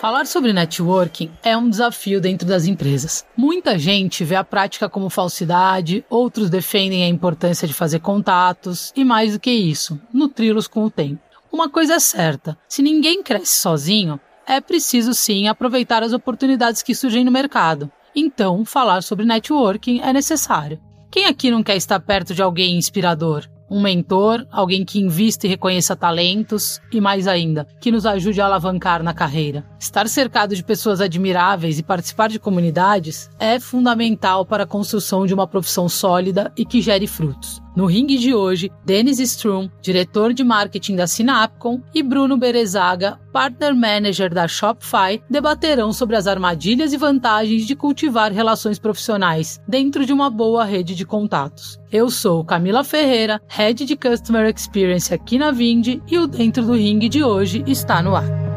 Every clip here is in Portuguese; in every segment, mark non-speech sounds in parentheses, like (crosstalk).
Falar sobre networking é um desafio dentro das empresas. Muita gente vê a prática como falsidade, outros defendem a importância de fazer contatos e, mais do que isso, nutri-los com o tempo. Uma coisa é certa: se ninguém cresce sozinho, é preciso sim aproveitar as oportunidades que surgem no mercado. Então, falar sobre networking é necessário. Quem aqui não quer estar perto de alguém inspirador? Um mentor, alguém que invista e reconheça talentos e, mais ainda, que nos ajude a alavancar na carreira. Estar cercado de pessoas admiráveis e participar de comunidades é fundamental para a construção de uma profissão sólida e que gere frutos. No ringue de hoje, Dennis Strum, diretor de marketing da Sinapcom, e Bruno Berezaga, partner manager da Shopify, debaterão sobre as armadilhas e vantagens de cultivar relações profissionais dentro de uma boa rede de contatos. Eu sou Camila Ferreira, Head de Customer Experience aqui na Vind e o Dentro do Ringue de hoje está no ar.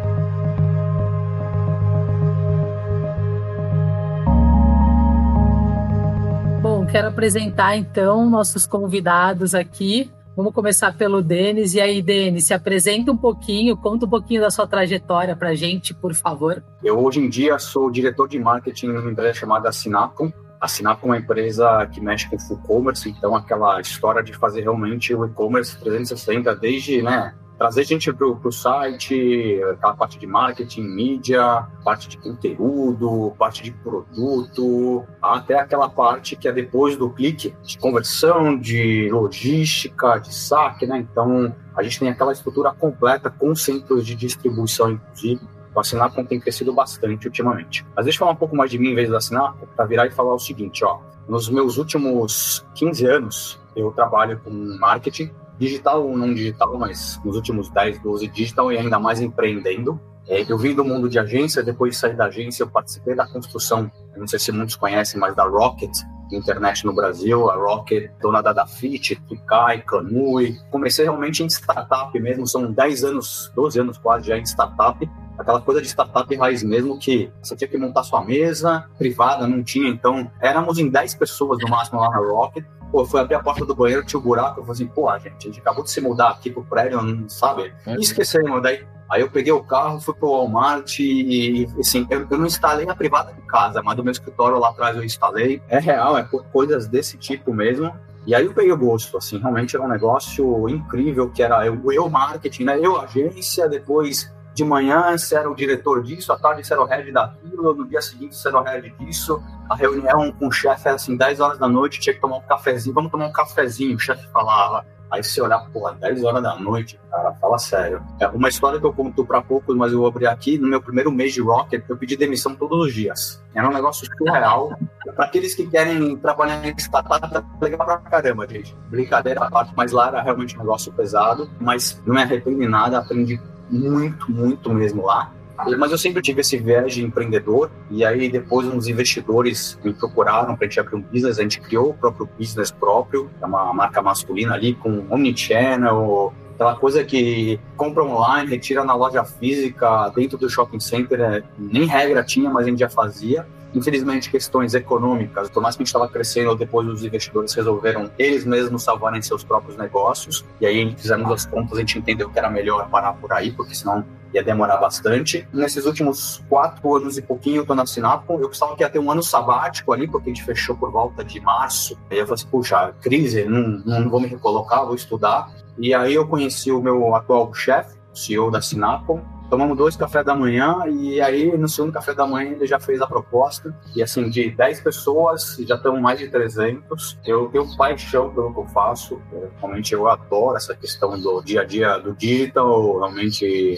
Quero apresentar então nossos convidados aqui. Vamos começar pelo Denis. E aí, Denis, se apresenta um pouquinho, conta um pouquinho da sua trajetória para gente, por favor. Eu, hoje em dia, sou diretor de marketing numa empresa chamada Sinapcom. A é uma empresa que mexe com full commerce, então aquela história de fazer realmente o e-commerce 360, desde né, trazer gente para o site, aquela parte de marketing, mídia, parte de conteúdo, parte de produto, até aquela parte que é depois do clique, de conversão, de logística, de saque, né? Então, a gente tem aquela estrutura completa com centros de distribuição, inclusive. O Assinapcom tem crescido bastante ultimamente. Mas deixa eu falar um pouco mais de mim em vez do Assinapcom, para virar e falar o seguinte, ó. Nos meus últimos 15 anos, eu trabalho com marketing, digital ou não digital, mas nos últimos 10, 12 digital e ainda mais empreendendo. É, eu vim do mundo de agência, depois de sair da agência, eu participei da construção, não sei se muitos conhecem, mas da Rocket, internet no Brasil, a Rocket, dona da Dafit, Canui. Comecei realmente em startup mesmo, são 10 anos, 12 anos quase já em startup, aquela coisa de startup raiz mesmo, que você tinha que montar sua mesa privada, não tinha, então éramos em 10 pessoas no máximo lá na Rocket, pô, foi abrir a porta do banheiro, tinha um buraco, eu falei assim, pô, gente, a gente acabou de se mudar aqui pro prédio, não sabe? E esquecemos, daí Aí eu peguei o carro, fui pro Walmart e, assim, eu, eu, não instalei a privada de casa, mas do meu escritório lá atrás eu instalei. É real, é coisas desse tipo mesmo. E aí eu peguei o gosto, assim, realmente era um negócio incrível, que era eu, eu marketing, né? Eu agência, depois de manhã você era o diretor disso, à tarde você era o head daquilo, no dia seguinte você era o head disso. A reunião com o chefe era assim, 10 horas da noite, tinha que tomar um cafezinho, vamos tomar um cafezinho, o chefe falava. Aí você olhar, pô, 10 horas da noite, cara, fala sério. É uma história que eu conto para poucos, mas eu vou abrir aqui. No meu primeiro mês de Rocket, eu pedi demissão todos os dias. Era um negócio surreal. (laughs) para aqueles que querem trabalhar em startup, é legal pra caramba, gente. Brincadeira a parte, mas lá era realmente um negócio pesado. Mas não me arrependo nada, aprendi muito, muito mesmo lá. Mas eu sempre tive esse viés de empreendedor, e aí depois uns investidores me procuraram para a gente abrir um business, a gente criou o próprio business próprio, é uma marca masculina ali, com omnichannel, aquela coisa que compra online, retira na loja física, dentro do shopping center, é, nem regra tinha, mas a gente já fazia. Infelizmente, questões econômicas, por mais que a gente estava crescendo, depois os investidores resolveram eles mesmos salvarem seus próprios negócios, e aí fizemos as contas, a gente entendeu que era melhor parar por aí, porque senão ia demorar bastante. Nesses últimos quatro anos e pouquinho, eu tô na Sinapcom. Eu pensava que ia ter um ano sabático ali, porque a gente fechou por volta de março. E eu falei assim, puxa, crise, não, não vou me recolocar, vou estudar. E aí eu conheci o meu atual chefe, o CEO da Sinapcom, tomamos dois cafés da manhã e aí no segundo café da manhã ele já fez a proposta. E assim de 10 pessoas já estão mais de 300 eu tenho paixão pelo que eu faço. Realmente eu adoro essa questão do dia a dia do digital. Realmente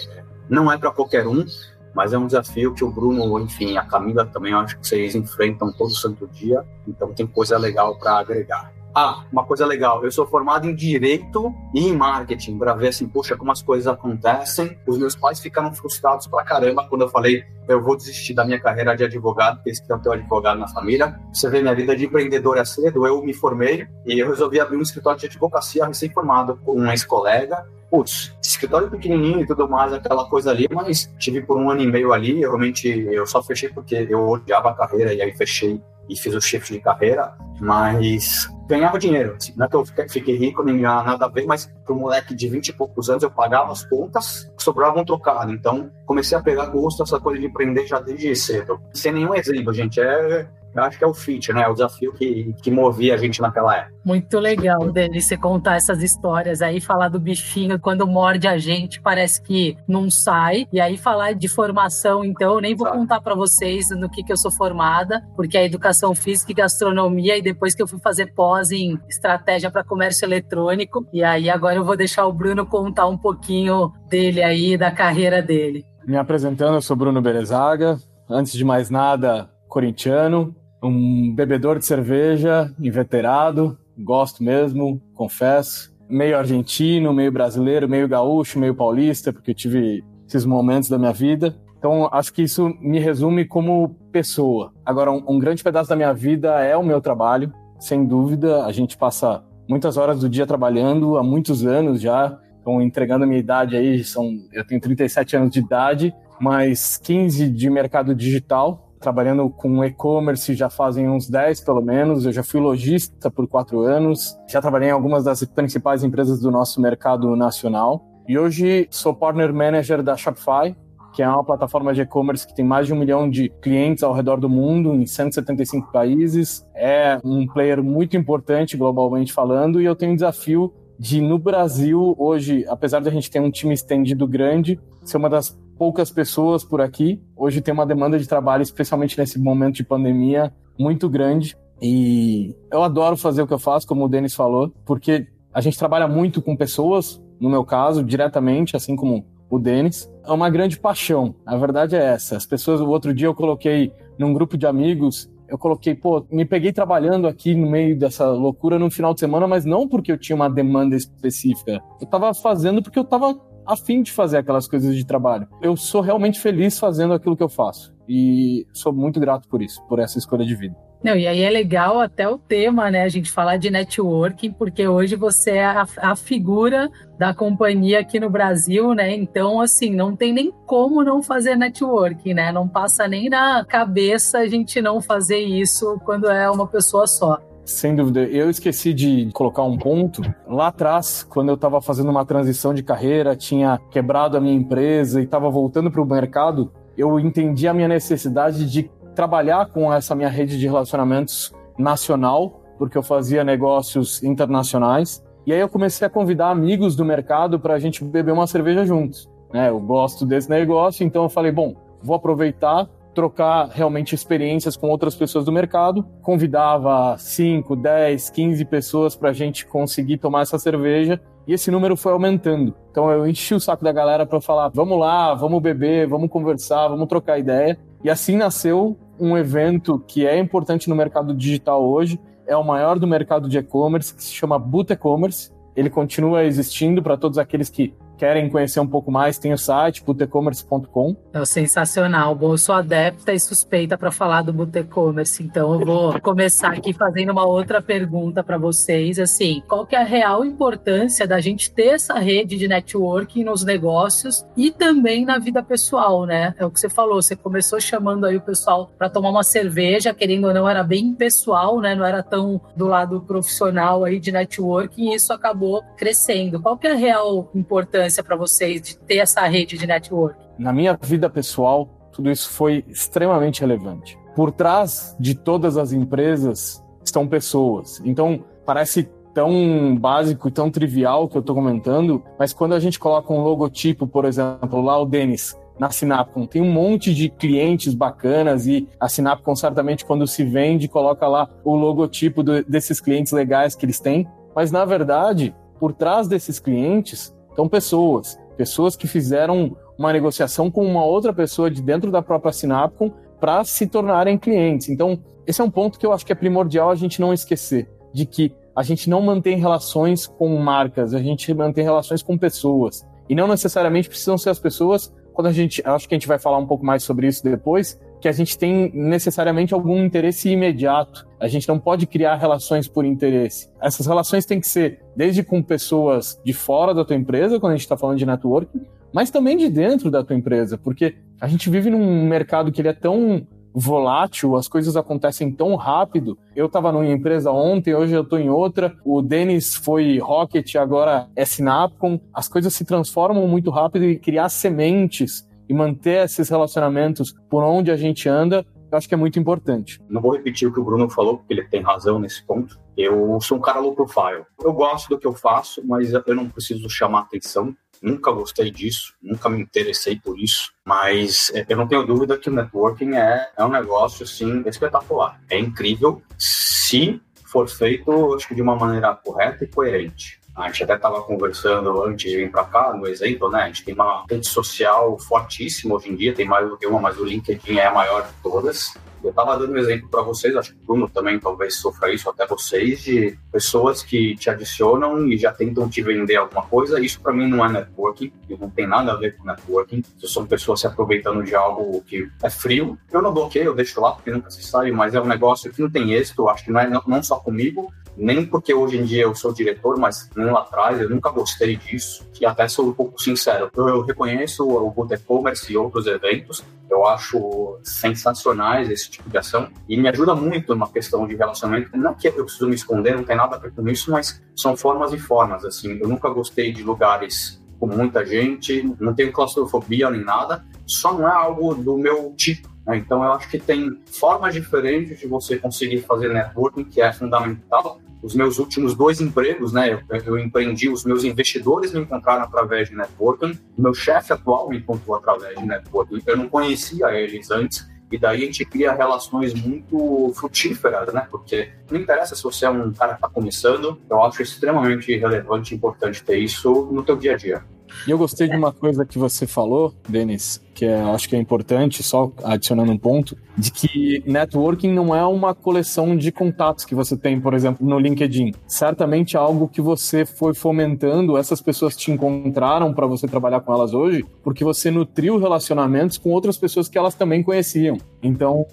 não é para qualquer um, mas é um desafio que o Bruno, enfim, a Camila também, eu acho que vocês enfrentam todo santo dia, então tem coisa legal para agregar. Ah, uma coisa legal, eu sou formado em Direito e em Marketing, para ver assim, poxa, como as coisas acontecem. Os meus pais ficaram frustrados pra caramba quando eu falei, eu vou desistir da minha carreira de advogado, porque queriam ter um advogado na família. Você vê minha vida de empreendedor é cedo, eu me formei e eu resolvi abrir um escritório de advocacia recém-formado com um ex-colega putz, escritório pequenininho e tudo mais, aquela coisa ali, mas tive por um ano e meio ali, realmente eu só fechei porque eu odiava a carreira e aí fechei e fiz o shift de carreira, mas ganhava dinheiro. Assim, não é que eu fiquei rico, nem nada a ver, mas para um moleque de 20 e poucos anos eu pagava as contas, sobrava um trocado. Então comecei a pegar gosto essa coisa de empreender já desde cedo. Sem nenhum exemplo, gente. É eu acho que é o fit, né? O desafio que, que movia a gente naquela época. Muito legal, Dani, você contar essas histórias aí, falar do bichinho quando morde a gente, parece que não sai. E aí falar de formação, então, eu nem vou contar para vocês no que, que eu sou formada, porque é educação física e gastronomia, e depois que eu fui fazer pós em estratégia para comércio eletrônico. E aí agora eu vou deixar o Bruno contar um pouquinho dele aí, da carreira dele. Me apresentando, eu sou Bruno Berezaga. Antes de mais nada, corintiano, um bebedor de cerveja, inveterado, gosto mesmo, confesso. Meio argentino, meio brasileiro, meio gaúcho, meio paulista, porque eu tive esses momentos da minha vida. Então, acho que isso me resume como pessoa. Agora, um, um grande pedaço da minha vida é o meu trabalho, sem dúvida. A gente passa muitas horas do dia trabalhando há muitos anos já. Então, entregando a minha idade aí, são, eu tenho 37 anos de idade, mais 15 de mercado digital trabalhando com e-commerce já fazem uns 10 pelo menos. Eu já fui lojista por quatro anos, já trabalhei em algumas das principais empresas do nosso mercado nacional. E hoje sou partner manager da Shopify, que é uma plataforma de e-commerce que tem mais de um milhão de clientes ao redor do mundo, em 175 países. É um player muito importante globalmente falando, e eu tenho um desafio de, no Brasil, hoje, apesar de a gente ter um time estendido grande, ser uma das poucas pessoas por aqui. Hoje tem uma demanda de trabalho, especialmente nesse momento de pandemia, muito grande. E eu adoro fazer o que eu faço, como o Denis falou, porque a gente trabalha muito com pessoas, no meu caso, diretamente, assim como o Denis. É uma grande paixão. A verdade é essa. As pessoas, o outro dia eu coloquei num grupo de amigos, eu coloquei, pô, me peguei trabalhando aqui no meio dessa loucura no final de semana, mas não porque eu tinha uma demanda específica. Eu tava fazendo porque eu tava a fim de fazer aquelas coisas de trabalho. Eu sou realmente feliz fazendo aquilo que eu faço e sou muito grato por isso, por essa escolha de vida. Não, e aí é legal até o tema, né? A gente falar de networking, porque hoje você é a, a, figura da companhia aqui no Brasil, né? Então, assim, não tem nem como não fazer networking, né? Não passa nem na cabeça a gente não fazer isso quando é uma pessoa só. Sem dúvida. Eu esqueci de colocar um ponto. Lá atrás, quando eu estava fazendo uma transição de carreira, tinha quebrado a minha empresa e estava voltando para o mercado, eu entendi a minha necessidade de trabalhar com essa minha rede de relacionamentos nacional, porque eu fazia negócios internacionais. E aí eu comecei a convidar amigos do mercado para a gente beber uma cerveja juntos. Né? Eu gosto desse negócio, então eu falei, bom, vou aproveitar trocar realmente experiências com outras pessoas do mercado. Convidava 5, 10, 15 pessoas para a gente conseguir tomar essa cerveja e esse número foi aumentando. Então eu enchi o saco da galera para falar: vamos lá, vamos beber, vamos conversar, vamos trocar ideia. E assim nasceu um evento que é importante no mercado digital hoje, é o maior do mercado de e-commerce, que se chama Boot E-Commerce. Ele continua existindo para todos aqueles que querem conhecer um pouco mais, tem o site butecommerce.com. É sensacional. Bom, eu sou adepta e suspeita para falar do Butecommerce, então eu vou (laughs) começar aqui fazendo uma outra pergunta para vocês, assim, qual que é a real importância da gente ter essa rede de networking nos negócios e também na vida pessoal, né? É o que você falou, você começou chamando aí o pessoal para tomar uma cerveja, querendo ou não, era bem pessoal, né? Não era tão do lado profissional aí de networking, e isso acabou crescendo. Qual que é a real importância importância para vocês de ter essa rede de network? Na minha vida pessoal, tudo isso foi extremamente relevante. Por trás de todas as empresas estão pessoas. Então, parece tão básico e tão trivial que eu estou comentando, mas quando a gente coloca um logotipo, por exemplo, lá o Denis, na Sinapcom. Tem um monte de clientes bacanas e a Sinapcom certamente quando se vende coloca lá o logotipo do, desses clientes legais que eles têm, mas na verdade, por trás desses clientes então, pessoas, pessoas que fizeram uma negociação com uma outra pessoa de dentro da própria Sinapcom para se tornarem clientes. Então, esse é um ponto que eu acho que é primordial a gente não esquecer, de que a gente não mantém relações com marcas, a gente mantém relações com pessoas. E não necessariamente precisam ser as pessoas, quando a gente, acho que a gente vai falar um pouco mais sobre isso depois, que a gente tem necessariamente algum interesse imediato. A gente não pode criar relações por interesse. Essas relações têm que ser desde com pessoas de fora da tua empresa, quando a gente está falando de networking, mas também de dentro da tua empresa, porque a gente vive num mercado que ele é tão volátil, as coisas acontecem tão rápido. Eu estava numa empresa ontem, hoje eu estou em outra. O Denis foi Rocket, agora é Sinapcom. As coisas se transformam muito rápido e criar sementes e manter esses relacionamentos por onde a gente anda eu acho que é muito importante. Não vou repetir o que o Bruno falou, porque ele tem razão nesse ponto. Eu sou um cara low profile. Eu gosto do que eu faço, mas eu não preciso chamar atenção. Nunca gostei disso, nunca me interessei por isso. Mas é, eu não tenho dúvida que o networking é, é um negócio, assim, espetacular. É incrível se for feito, acho que de uma maneira correta e coerente. A gente até estava conversando antes de vir para cá, no exemplo, né? A gente tem uma rede social fortíssima hoje em dia, tem mais do que uma, mas o LinkedIn é a maior de todas. Eu estava dando um exemplo para vocês, acho que o Bruno também talvez sofra isso, até vocês, de pessoas que te adicionam e já tentam te vender alguma coisa. Isso para mim não é networking, não tem nada a ver com networking. Se são pessoas se aproveitando de algo que é frio, eu não bloqueio, eu deixo lá porque nunca se sabe, mas é um negócio que não tem êxito, acho que não é não só comigo, nem porque hoje em dia eu sou diretor, mas nem lá atrás, eu nunca gostei disso, e até sou um pouco sincero. Eu, reconheço o Good E-Commerce e outros eventos, eu acho sensacionais esse tipo de ação, e me ajuda muito numa questão de relacionamento. Não que eu preciso me esconder, não tem nada a ver com isso, mas são formas e formas, assim. Eu nunca gostei de lugares com muita gente, não tenho claustrofobia nem nada, só não é algo do meu tipo. Né? Então, eu acho que tem formas diferentes de você conseguir fazer networking, que é fundamental, os meus últimos dois empregos, né? Eu, eu, empreendi, os meus investidores me encontraram através de networking, meu chefe atual me encontrou através de networking. Eu não conhecia eles antes, e daí a gente cria relações muito frutíferas, né? Porque não interessa se você é um cara que está começando, eu acho extremamente relevante e importante ter isso no teu dia a dia. E eu gostei de uma coisa que você falou, Denis, que é, acho que é importante, só adicionando um ponto, de que networking não é uma coleção de contatos que você tem, por exemplo, no LinkedIn. Certamente é algo que você foi fomentando, essas pessoas te encontraram para você trabalhar com elas hoje, porque você nutriu relacionamentos com outras pessoas que elas também conheciam. Então,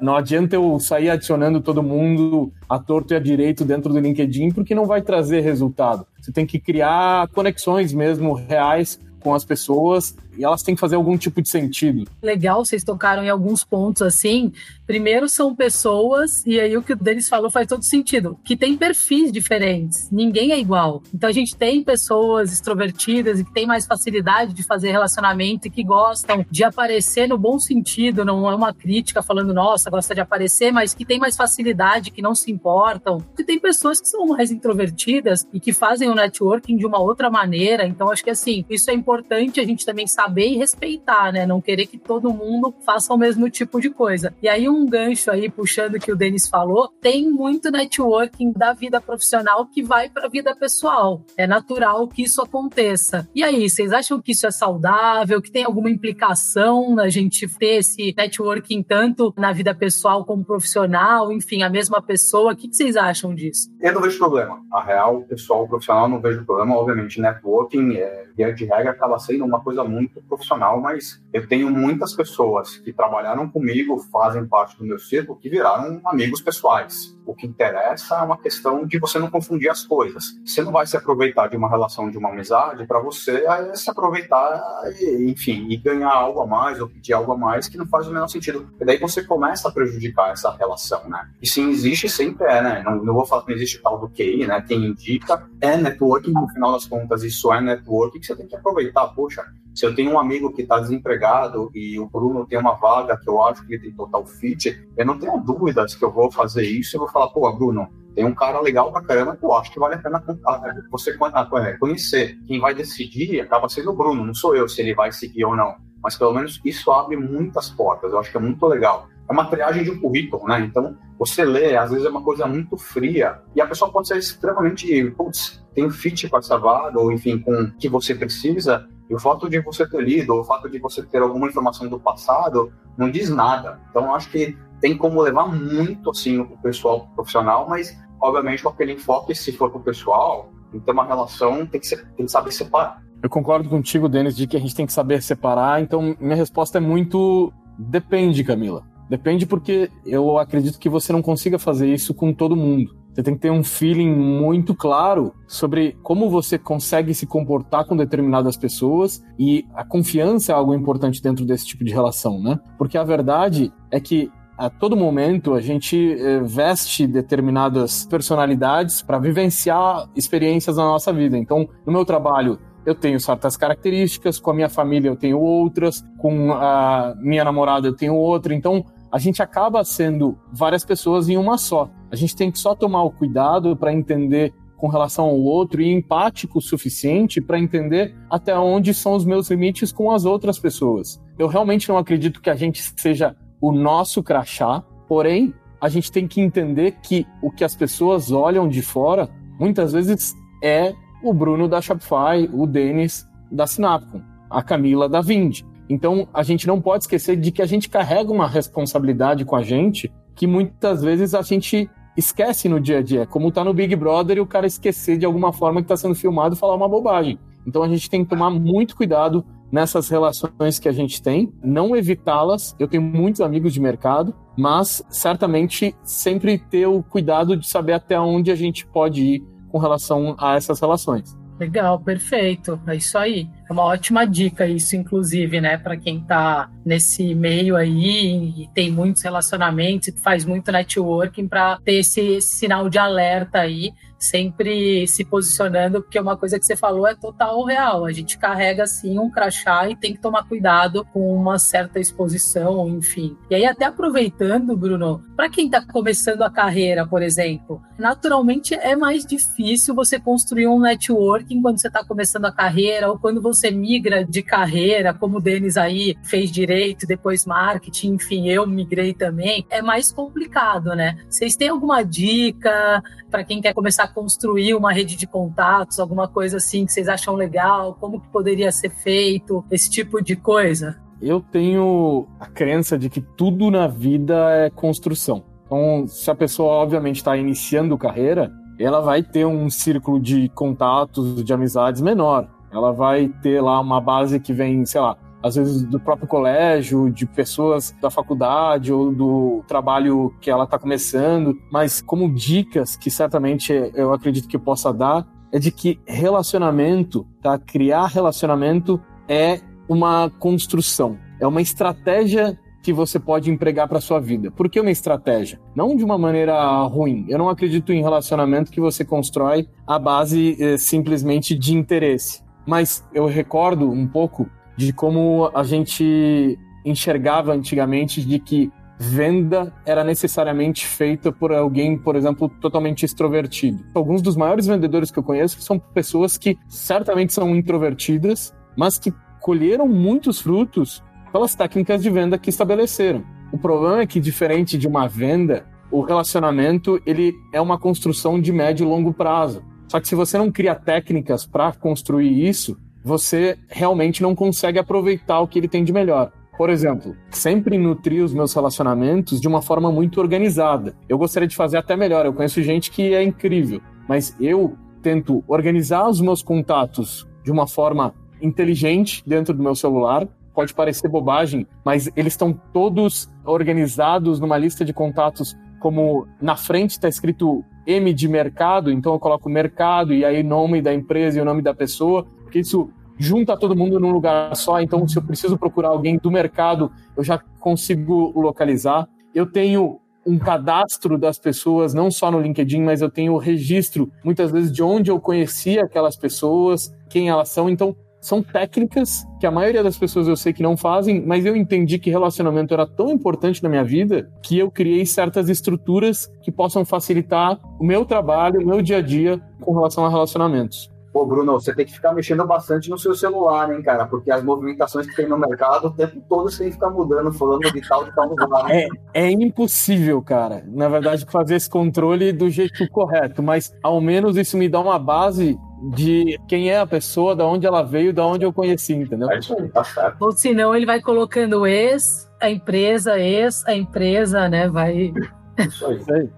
não adianta eu sair adicionando todo mundo a torto e a direito dentro do LinkedIn, porque não vai trazer resultado. Você tem que criar conexões mesmo reais com as pessoas e elas têm que fazer algum tipo de sentido. Legal, vocês tocaram em alguns pontos assim. Primeiro são pessoas, e aí o que o Denis falou faz todo sentido, que tem perfis diferentes. Ninguém é igual. Então a gente tem pessoas extrovertidas e que têm mais facilidade de fazer relacionamento e que gostam de aparecer no bom sentido, não é uma crítica falando, nossa, gosta de aparecer, mas que tem mais facilidade, que não se importam. E tem pessoas que são mais introvertidas e que fazem o networking de uma outra maneira. Então acho que assim, isso é importante a gente também saber saber e respeitar, né? Não querer que todo mundo faça o mesmo tipo de coisa. E aí, um gancho aí, puxando o que o Denis falou, tem muito networking da vida profissional que vai para a vida pessoal. É natural que isso aconteça. E aí, vocês acham que isso é saudável? Que tem alguma implicação na gente ter esse networking tanto na vida pessoal como profissional? Enfim, a mesma pessoa. O que vocês acham disso? Eu não vejo problema. A real, pessoal, profissional, não vejo problema. Obviamente, networking, é, via de regra, acaba sendo uma coisa muito profissional, mas eu tenho muitas pessoas que trabalharam comigo, fazem parte do meu círculo, que viraram amigos pessoais. O que interessa é uma questão de você não confundir as coisas. Você não vai se aproveitar de uma relação, de uma amizade, para você é se aproveitar, e, enfim, e ganhar algo a mais ou pedir algo a mais que não faz o menor sentido. E daí você começa a prejudicar essa relação, né? E sim, existe, sempre é, né? Não, não vou falar que não existe tal do QI, né? Quem indica é networking, no final das contas, isso é networking que você tem que aproveitar. Poxa, se eu tenho um amigo que está desempregado e o Bruno tem uma vaga que eu acho que ele tem total fit, eu não tenho dúvidas que eu vou fazer isso. Eu vou falar, pô, Bruno, tem um cara legal pra caramba que eu acho que vale a pena você é, conhecer. Quem vai decidir acaba sendo o Bruno, não sou eu se ele vai seguir ou não. Mas pelo menos isso abre muitas portas. Eu acho que é muito legal. É uma triagem de um currículo, né? Então, você lê, às vezes é uma coisa muito fria. E a pessoa pode ser extremamente, putz, tem fit com essa vaga, ou enfim, com o que você precisa e o fato de você ter lido, ou o fato de você ter alguma informação do passado, não diz nada. Então, eu acho que tem como levar muito, assim, o pessoal profissional, mas, obviamente, com aquele enfoque, se for para o pessoal, ter uma relação, tem que, ser, tem que saber separar. Eu concordo contigo, Denis, de que a gente tem que saber separar. Então, minha resposta é muito depende, Camila. Depende porque eu acredito que você não consiga fazer isso com todo mundo. Você tem que ter um feeling muito claro sobre como você consegue se comportar com determinadas pessoas e a confiança é algo importante dentro desse tipo de relação, né? Porque a verdade é que a todo momento a gente eh, veste determinadas personalidades para vivenciar experiências na nossa vida. Então, no meu trabalho, eu tenho certas características, com a minha família eu tenho outras, com a minha namorada eu tenho outra. Então, a gente acaba sendo várias pessoas em uma só. A gente tem que só tomar o cuidado para entender com relação ao outro e empático o suficiente para entender até onde são os meus limites com as outras pessoas. Eu realmente não acredito que a gente seja o nosso crachá, porém, a gente tem que entender que o que as pessoas olham de fora muitas vezes é o Bruno da Shopify, o Denis da Sinapcom, a Camila da Vind. Então, a gente não pode esquecer de que a gente carrega uma responsabilidade com a gente que muitas vezes a gente esquece no dia a dia. Como tá no Big Brother e o cara esquecer de alguma forma que está sendo filmado e falar uma bobagem. Então a gente tem que tomar muito cuidado nessas relações que a gente tem, não evitá-las. Eu tenho muitos amigos de mercado, mas certamente sempre ter o cuidado de saber até onde a gente pode ir com relação a essas relações. Legal, perfeito. É isso aí. É uma ótima dica isso, inclusive, né, para quem está nesse meio aí e tem muitos relacionamentos e faz muito networking para ter esse, esse sinal de alerta aí sempre se posicionando, porque uma coisa que você falou é total real. A gente carrega assim um crachá e tem que tomar cuidado com uma certa exposição, enfim. E aí, até aproveitando, Bruno, para quem está começando a carreira, por exemplo, naturalmente é mais difícil você construir um networking quando você está começando a carreira ou quando você migra de carreira, como o Denis aí fez direito, depois marketing, enfim, eu migrei também. É mais complicado, né? Vocês têm alguma dica para quem quer começar construir uma rede de contatos, alguma coisa assim que vocês acham legal? Como que poderia ser feito? Esse tipo de coisa? Eu tenho a crença de que tudo na vida é construção. Então, se a pessoa obviamente está iniciando carreira, ela vai ter um círculo de contatos, de amizades menor. Ela vai ter lá uma base que vem, sei lá, às vezes do próprio colégio, de pessoas da faculdade ou do trabalho que ela está começando, mas como dicas que certamente eu acredito que possa dar é de que relacionamento, tá? Criar relacionamento é uma construção, é uma estratégia que você pode empregar para sua vida. Por que uma estratégia? Não de uma maneira ruim. Eu não acredito em relacionamento que você constrói a base eh, simplesmente de interesse. Mas eu recordo um pouco de como a gente enxergava antigamente de que venda era necessariamente feita por alguém, por exemplo, totalmente extrovertido. Alguns dos maiores vendedores que eu conheço são pessoas que certamente são introvertidas, mas que colheram muitos frutos pelas técnicas de venda que estabeleceram. O problema é que diferente de uma venda, o relacionamento ele é uma construção de médio e longo prazo. Só que se você não cria técnicas para construir isso, você realmente não consegue aproveitar o que ele tem de melhor. Por exemplo, sempre nutri os meus relacionamentos de uma forma muito organizada. Eu gostaria de fazer até melhor. Eu conheço gente que é incrível, mas eu tento organizar os meus contatos de uma forma inteligente dentro do meu celular. Pode parecer bobagem, mas eles estão todos organizados numa lista de contatos como na frente está escrito M de mercado, então eu coloco mercado e aí nome da empresa e o nome da pessoa porque isso junta todo mundo num lugar só. Então, se eu preciso procurar alguém do mercado, eu já consigo localizar. Eu tenho um cadastro das pessoas, não só no LinkedIn, mas eu tenho o registro, muitas vezes, de onde eu conheci aquelas pessoas, quem elas são. Então, são técnicas que a maioria das pessoas eu sei que não fazem, mas eu entendi que relacionamento era tão importante na minha vida que eu criei certas estruturas que possam facilitar o meu trabalho, o meu dia a dia com relação a relacionamentos. Pô, Bruno, você tem que ficar mexendo bastante no seu celular, hein, cara? Porque as movimentações que tem no mercado, o tempo todo você tem que ficar mudando, falando de tal, de tal lugar. Né? É, é impossível, cara, na verdade, fazer esse controle do jeito correto, mas ao menos isso me dá uma base de quem é a pessoa, da onde ela veio, da onde eu conheci, entendeu? É isso aí, tá certo. Ou senão ele vai colocando ex, a empresa, ex, a empresa, né? Vai. Isso aí. Isso aí.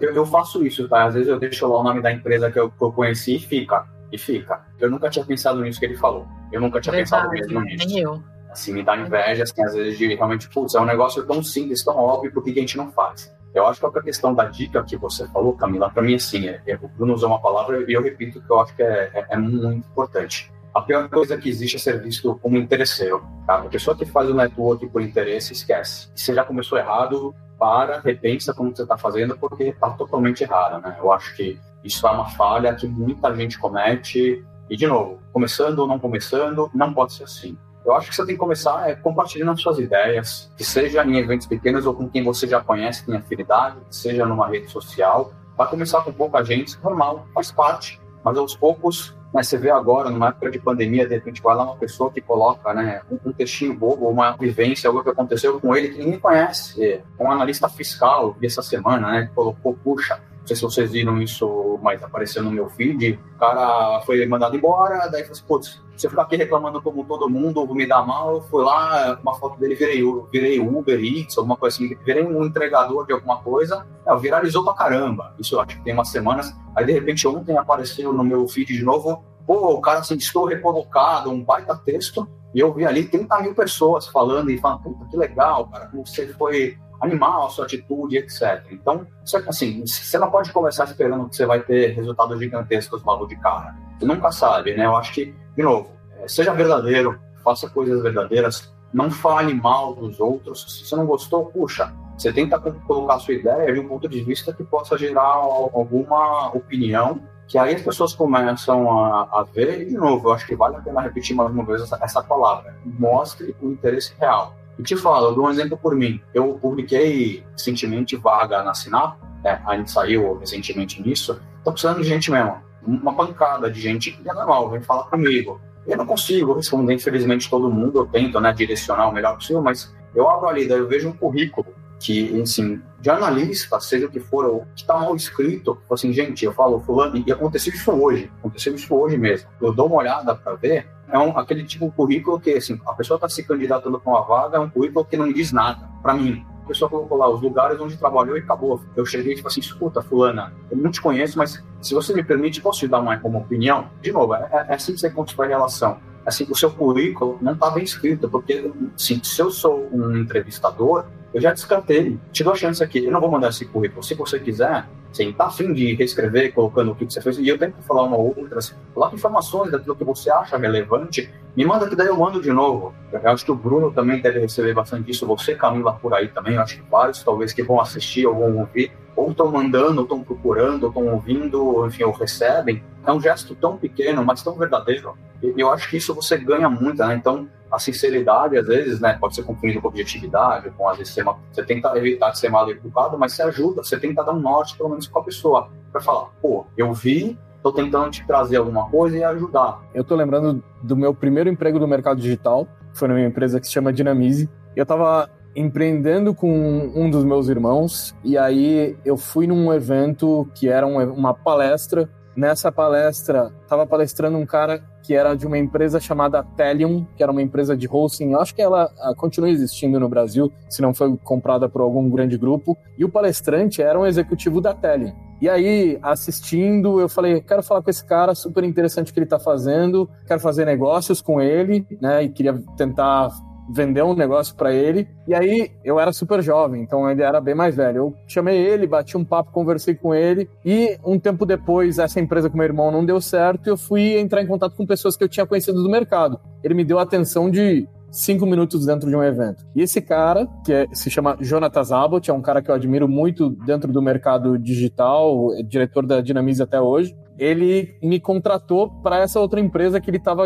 Eu, eu, faço isso, tá? Às vezes eu deixo lá o nome da empresa que eu, que eu conheci e fica e fica. Eu nunca tinha pensado nisso que ele falou. Eu nunca tinha Verdade, pensado mesmo nisso. Nem eu. Assim, me dá inveja, assim, às vezes, de realmente, putz, é um negócio tão simples, tão óbvio, por que a gente não faz? Eu acho que a questão da dica que você falou, Camila, para mim, assim, é, é, o Bruno usou uma palavra e eu repito que eu acho que é, é, é muito importante. A pior coisa que existe é ser visto como interesseiro. Tá? A pessoa que faz o network por interesse, esquece. Se você já começou errado, para, repensa como você está fazendo, porque está totalmente errado, né? Eu acho que isso é uma falha que muita gente comete. E, de novo, começando ou não começando, não pode ser assim. Eu acho que você tem que começar é, compartilhando suas ideias, que seja em eventos pequenos ou com quem você já conhece, tem afinidade, que seja numa rede social. Vai começar com pouca gente, normal, faz parte. Mas aos poucos, né, você vê agora, numa época de pandemia, de repente vai lá uma pessoa que coloca né, um, um textinho bobo, uma vivência, algo que aconteceu com ele que ninguém conhece. Um analista fiscal, essa semana, né, que colocou, puxa, não sei se vocês viram isso, mas apareceu no meu feed. O cara foi mandado embora, daí falou assim, putz, você ficar aqui reclamando como todo mundo, me dá mal, eu fui lá, uma foto dele, virei, virei Uber Eats, alguma coisa assim, virei um entregador de alguma coisa, é, viralizou pra caramba. Isso eu acho que tem umas semanas. Aí, de repente, ontem apareceu no meu feed de novo, pô, o cara assim, estou recolocado, um baita texto, e eu vi ali 30 mil pessoas falando e falando, puta, que legal, cara, como você foi animal, a sua atitude, etc. Então, assim, você não pode começar esperando que você vai ter resultados gigantescos logo de cara. Você nunca sabe, né? Eu acho que, de novo, é, seja verdadeiro, faça coisas verdadeiras, não fale mal dos outros. Se você não gostou, puxa, você tenta colocar a sua ideia de um ponto de vista que possa gerar alguma opinião, que aí as pessoas começam a, a ver, e de novo, eu acho que vale a pena repetir mais uma vez essa, essa palavra, mostre o interesse real e te falo, eu dou um exemplo por mim. Eu publiquei recentemente vaga na Sinap, né? a gente saiu recentemente nisso. Tô precisando de gente mesmo, uma pancada de gente que é normal, vem falar comigo. Eu não consigo responder, infelizmente, todo mundo. Eu tento né, direcionar o melhor possível, mas eu abro ali, daí eu vejo um currículo que, assim, de analista, seja o que for, que está mal escrito, assim, gente, eu falo, fulano, e aconteceu isso hoje, aconteceu isso hoje mesmo. Eu dou uma olhada para ver, é um, aquele tipo de currículo que, assim, a pessoa está se candidatando para uma vaga, é um currículo que não diz nada, para mim. A pessoa colocou lá os lugares onde trabalhou e acabou. Eu cheguei e tipo assim, escuta, fulana, eu não te conheço, mas se você me permite, posso te dar uma como opinião? De novo, é, é assim que você constrói relação. Assim, o seu currículo não está bem escrito, porque assim, se eu sou um entrevistador, eu já descartei. Te dou a chance aqui. Eu não vou mandar esse currículo. Se você quiser, sim, tá afim de reescrever, colocando o que você fez, e eu tenho que falar uma outra, assim, coloca informações daquilo que você acha relevante, me manda que daí eu mando de novo. Eu acho que o Bruno também deve receber bastante isso, você, Camila, por aí também, eu acho que vários, talvez, que vão assistir ou vão ouvir, ou estão mandando, ou estão procurando, ou estão ouvindo, enfim, ou recebem. É um gesto tão pequeno, mas tão verdadeiro. E eu acho que isso você ganha muito, né? Então, a sinceridade, às vezes, né, pode ser confundida com objetividade, com às vezes uma, você tenta evitar de ser mal educado, mas você ajuda, você tenta dar um norte, pelo menos, com a pessoa, para falar, pô, eu vi, tô tentando te trazer alguma coisa e ajudar. Eu tô lembrando do meu primeiro emprego no mercado digital, foi numa empresa que se chama Dinamize. Eu tava empreendendo com um dos meus irmãos e aí eu fui num evento que era uma palestra. Nessa palestra, estava palestrando um cara que era de uma empresa chamada Telium, que era uma empresa de hosting. Eu acho que ela ah, continua existindo no Brasil, se não foi comprada por algum grande grupo. E o palestrante era um executivo da Telium. E aí, assistindo, eu falei, quero falar com esse cara, super interessante o que ele está fazendo, quero fazer negócios com ele, né? E queria tentar vender um negócio para ele. E aí eu era super jovem, então ele era bem mais velho. Eu chamei ele, bati um papo, conversei com ele e um tempo depois essa empresa com meu irmão não deu certo e eu fui entrar em contato com pessoas que eu tinha conhecido do mercado. Ele me deu a atenção de cinco minutos dentro de um evento. E esse cara, que é, se chama Jonatas Abbott, é um cara que eu admiro muito dentro do mercado digital, é diretor da Dinamize até hoje. Ele me contratou para essa outra empresa que ele estava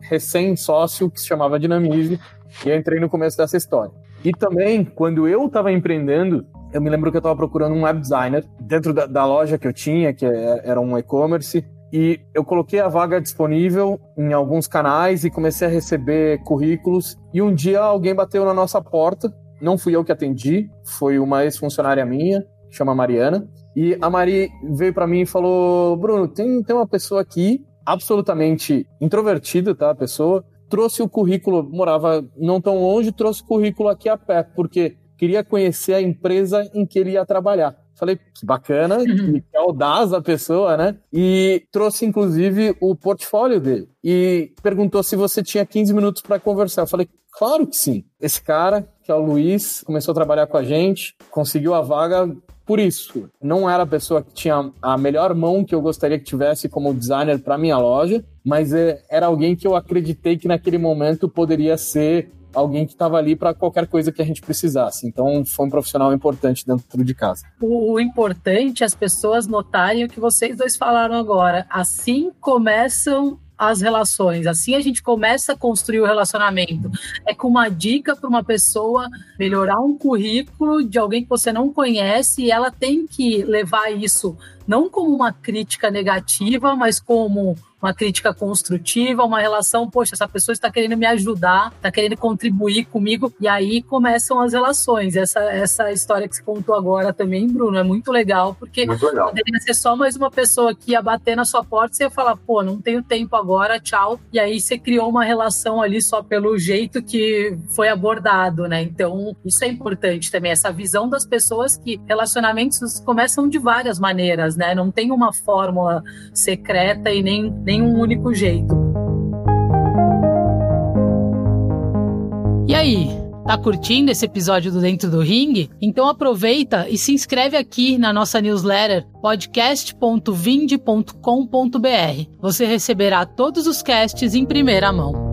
recém-sócio, que se chamava Dinamize, e eu entrei no começo dessa história. E também, quando eu estava empreendendo, eu me lembro que eu estava procurando um web designer dentro da, da loja que eu tinha, que é, era um e-commerce, e eu coloquei a vaga disponível em alguns canais e comecei a receber currículos. E um dia alguém bateu na nossa porta. Não fui eu que atendi, foi uma ex-funcionária minha, chama Mariana. E a Mari veio para mim e falou: Bruno, tem, tem uma pessoa aqui, absolutamente introvertida, tá? A pessoa. Trouxe o currículo, morava não tão longe, trouxe o currículo aqui a pé, porque queria conhecer a empresa em que ele ia trabalhar. Falei, que bacana, (laughs) que audaz a pessoa, né? E trouxe, inclusive, o portfólio dele. E perguntou se você tinha 15 minutos para conversar. Eu falei, claro que sim. Esse cara, que é o Luiz, começou a trabalhar com a gente, conseguiu a vaga por isso. Não era a pessoa que tinha a melhor mão que eu gostaria que tivesse como designer para minha loja, mas é, era alguém que eu acreditei que naquele momento poderia ser alguém que estava ali para qualquer coisa que a gente precisasse. Então, foi um profissional importante dentro de casa. O, o importante é as pessoas notarem o que vocês dois falaram agora. Assim começam as relações. Assim a gente começa a construir o relacionamento. É com uma dica para uma pessoa melhorar um currículo de alguém que você não conhece e ela tem que levar isso não como uma crítica negativa, mas como uma crítica construtiva, uma relação, poxa, essa pessoa está querendo me ajudar, está querendo contribuir comigo, e aí começam as relações. Essa, essa história que você contou agora também, Bruno, é muito legal, porque muito legal. poderia ser só mais uma pessoa que ia bater na sua porta e você ia falar, pô, não tenho tempo agora, tchau. E aí você criou uma relação ali só pelo jeito que foi abordado, né? Então, isso é importante também, essa visão das pessoas que relacionamentos começam de várias maneiras, né? Não tem uma fórmula secreta e nem nenhum único jeito. E aí, tá curtindo esse episódio do Dentro do Ring? Então aproveita e se inscreve aqui na nossa newsletter podcast.vind.com.br. Você receberá todos os casts em primeira mão.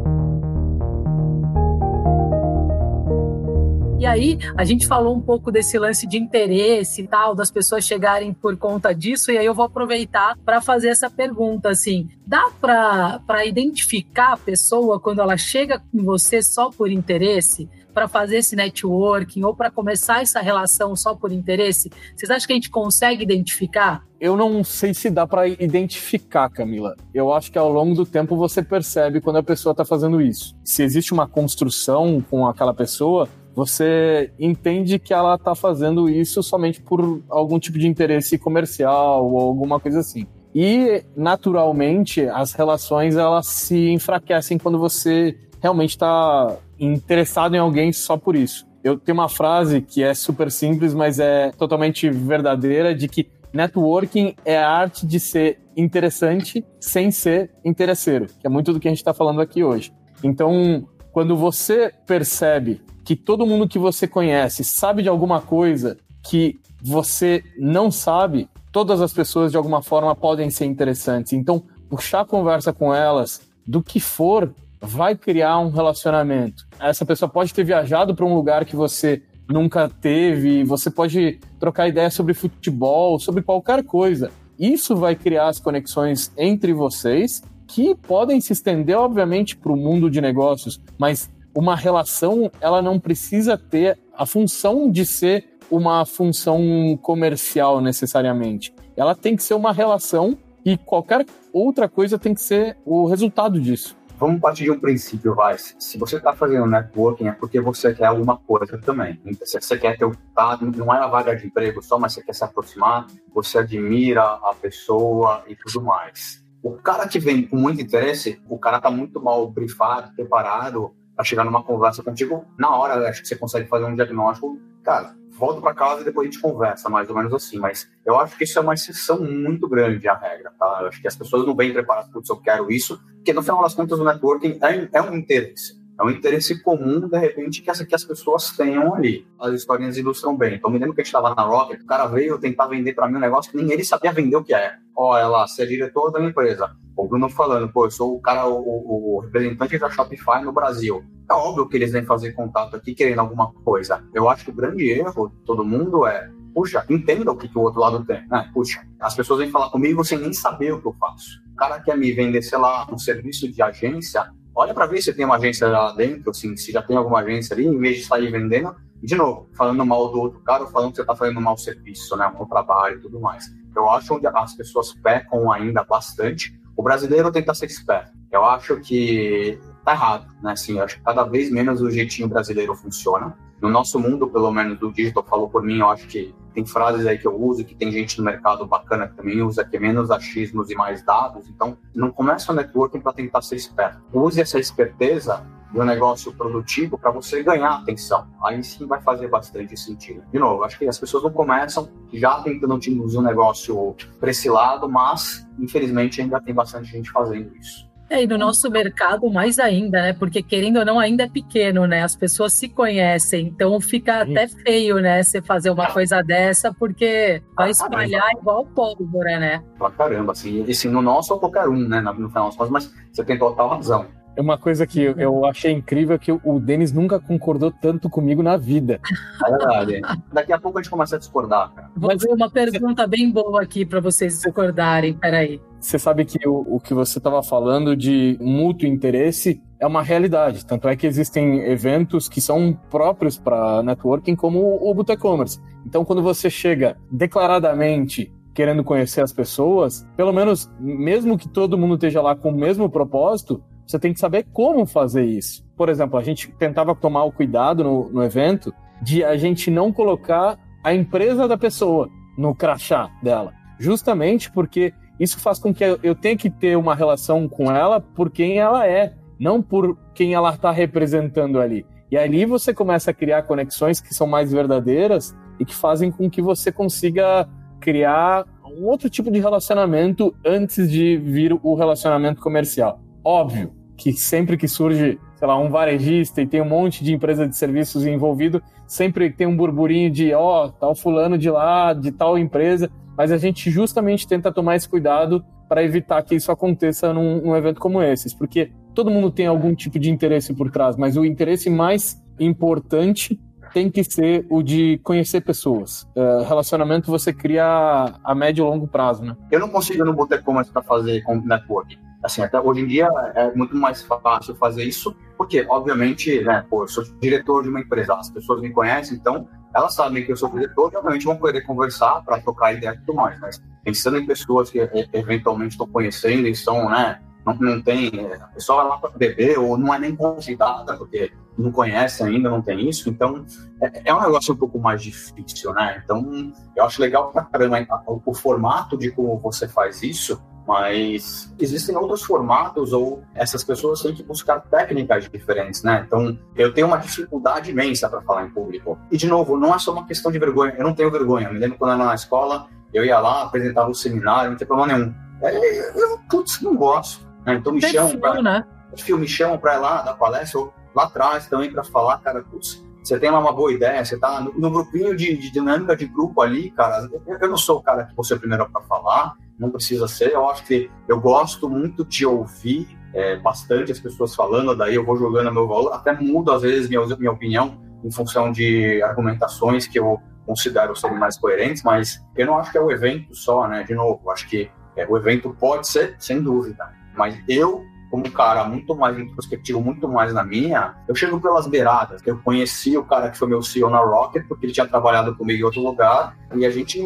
E aí, a gente falou um pouco desse lance de interesse e tal, das pessoas chegarem por conta disso, e aí eu vou aproveitar para fazer essa pergunta, assim, dá para identificar a pessoa quando ela chega em você só por interesse? para fazer esse networking ou para começar essa relação só por interesse? Vocês acham que a gente consegue identificar? Eu não sei se dá para identificar, Camila. Eu acho que ao longo do tempo você percebe quando a pessoa está fazendo isso. Se existe uma construção com aquela pessoa, você entende que ela está fazendo isso somente por algum tipo de interesse comercial ou alguma coisa assim. E naturalmente as relações elas se enfraquecem quando você realmente está interessado em alguém só por isso. Eu tenho uma frase que é super simples, mas é totalmente verdadeira de que networking é a arte de ser interessante sem ser interesseiro, que é muito do que a gente está falando aqui hoje. Então, quando você percebe que todo mundo que você conhece sabe de alguma coisa que você não sabe, todas as pessoas de alguma forma podem ser interessantes. Então, puxar conversa com elas do que for vai criar um relacionamento. Essa pessoa pode ter viajado para um lugar que você nunca teve, você pode trocar ideias sobre futebol, sobre qualquer coisa. Isso vai criar as conexões entre vocês que podem se estender, obviamente, para o mundo de negócios, mas uma relação ela não precisa ter a função de ser uma função comercial necessariamente. Ela tem que ser uma relação e qualquer outra coisa tem que ser o resultado disso. Vamos partir de um princípio, vai. Se você está fazendo networking é porque você quer alguma coisa também. Se você quer ter tá, não é a vaga de emprego só, mas você quer se aproximar, você admira a pessoa e tudo mais. O cara que vem com muito interesse, o cara está muito mal brifado, preparado, para chegar numa conversa contigo, na hora acho que você consegue fazer um diagnóstico, cara, volta para casa e depois a gente conversa, mais ou menos assim. Mas eu acho que isso é uma exceção muito grande à regra, tá? Eu acho que as pessoas não vêm preparadas, putz, eu quero isso, porque no final das contas o networking é, é um interesse. É um interesse comum, de repente, que, essa, que as pessoas tenham ali. As historinhas ilustram bem. Então, me lembro que a gente estava na Rocket, o cara veio tentar vender para mim um negócio que nem ele sabia vender o que é. Olha lá, você é diretor da minha empresa. O Bruno falando, pô, eu sou o cara, o, o representante da Shopify no Brasil. É óbvio que eles vêm fazer contato aqui querendo alguma coisa. Eu acho que o grande erro de todo mundo é puxa, entenda o que, que o outro lado tem. Né? Puxa, as pessoas vêm falar comigo sem nem saber o que eu faço. O cara quer me vender, sei lá, um serviço de agência, olha para ver se tem uma agência lá dentro, assim, se já tem alguma agência ali, em vez de sair vendendo, de novo, falando mal do outro cara, falando que você está fazendo um mau serviço, né, um mau trabalho e tudo mais. Eu acho onde as pessoas pecam ainda bastante. O brasileiro tenta ser esperto. Eu acho que tá errado, né? Assim, eu acho que cada vez menos o jeitinho brasileiro funciona. No nosso mundo, pelo menos do digital, falou por mim, eu acho que tem frases aí que eu uso, que tem gente no mercado bacana que também usa, que é menos achismos e mais dados. Então, não começa o networking para tentar ser esperto. Use essa esperteza do negócio produtivo para você ganhar atenção. Aí sim vai fazer bastante sentido. De novo, acho que as pessoas não começam já tentando otimizar um negócio para esse lado, mas infelizmente ainda tem bastante gente fazendo isso. É, e no nosso mercado mais ainda, né? Porque querendo ou não, ainda é pequeno, né? As pessoas se conhecem, então fica até feio, né? Você fazer uma coisa dessa, porque vai espalhar igual pólvora, né? Pra caramba, assim. E assim, no nosso é qualquer um, né? No final das contas, mas você tem total razão. Uma coisa que eu achei incrível é que o Denis nunca concordou tanto comigo na vida. É verdade. Daqui a pouco a gente começa a discordar, cara. Vou fazer uma pergunta bem boa aqui para vocês discordarem. Peraí. Você sabe que o, o que você estava falando de mútuo interesse é uma realidade. Tanto é que existem eventos que são próprios para networking, como o Boot Commerce. Então, quando você chega declaradamente querendo conhecer as pessoas, pelo menos, mesmo que todo mundo esteja lá com o mesmo propósito, você tem que saber como fazer isso. Por exemplo, a gente tentava tomar o cuidado no, no evento de a gente não colocar a empresa da pessoa no crachá dela. Justamente porque isso faz com que eu tenha que ter uma relação com ela por quem ela é, não por quem ela está representando ali. E ali você começa a criar conexões que são mais verdadeiras e que fazem com que você consiga criar um outro tipo de relacionamento antes de vir o relacionamento comercial. Óbvio que sempre que surge, sei lá, um varejista e tem um monte de empresa de serviços envolvido, sempre tem um burburinho de, ó, oh, tal fulano de lá, de tal empresa, mas a gente justamente tenta tomar esse cuidado para evitar que isso aconteça num, num evento como esses, porque todo mundo tem algum tipo de interesse por trás, mas o interesse mais importante tem que ser o de conhecer pessoas. Uh, relacionamento você cria a médio e longo prazo, né? Eu não consigo no Boteco Commerce para fazer com networking. Assim, até hoje em dia é muito mais fácil fazer isso, porque, obviamente, né, pô, eu sou diretor de uma empresa, as pessoas me conhecem, então elas sabem que eu sou diretor e, obviamente, vão poder conversar para trocar ideia e tudo mais. Mas pensando em pessoas que eventualmente estou conhecendo e são, né, não, não tem, a pessoa vai lá para beber ou não é nem convidada, porque não conhece ainda, não tem isso, então é, é, um negócio um pouco mais difícil, né? Então eu acho legal pra caramba o, o formato de como você faz isso, mas existem outros formatos ou essas pessoas têm que buscar técnicas diferentes, né? Então, eu tenho uma dificuldade imensa para falar em público. E, de novo, não é só uma questão de vergonha. Eu não tenho vergonha. Me lembro quando eu era na escola, eu ia lá, apresentava um seminário, não tem problema nenhum. É, eu, putz, não gosto. Né? Então, me chamam para... Né? me chamam para ir lá dar palestra, ou lá atrás também para falar, cara, putz, você tem lá uma boa ideia, você tá no, no grupinho de, de, dinâmica de grupo ali, cara. Eu, eu não sou o cara que você é o primeiro para falar, não precisa ser. Eu acho que eu gosto muito de ouvir é, bastante as pessoas falando, daí eu vou jogando meu valor, até mudo às vezes minha, minha opinião em função de argumentações que eu considero serem mais coerentes, mas eu não acho que é o evento só, né? De novo, acho que é, o evento pode ser, sem dúvida, mas eu como um cara muito mais introspectivo, muito mais na minha, eu chego pelas beiradas. Eu conheci o cara que foi meu CEO na Rocket, porque ele tinha trabalhado comigo em outro lugar, e a gente,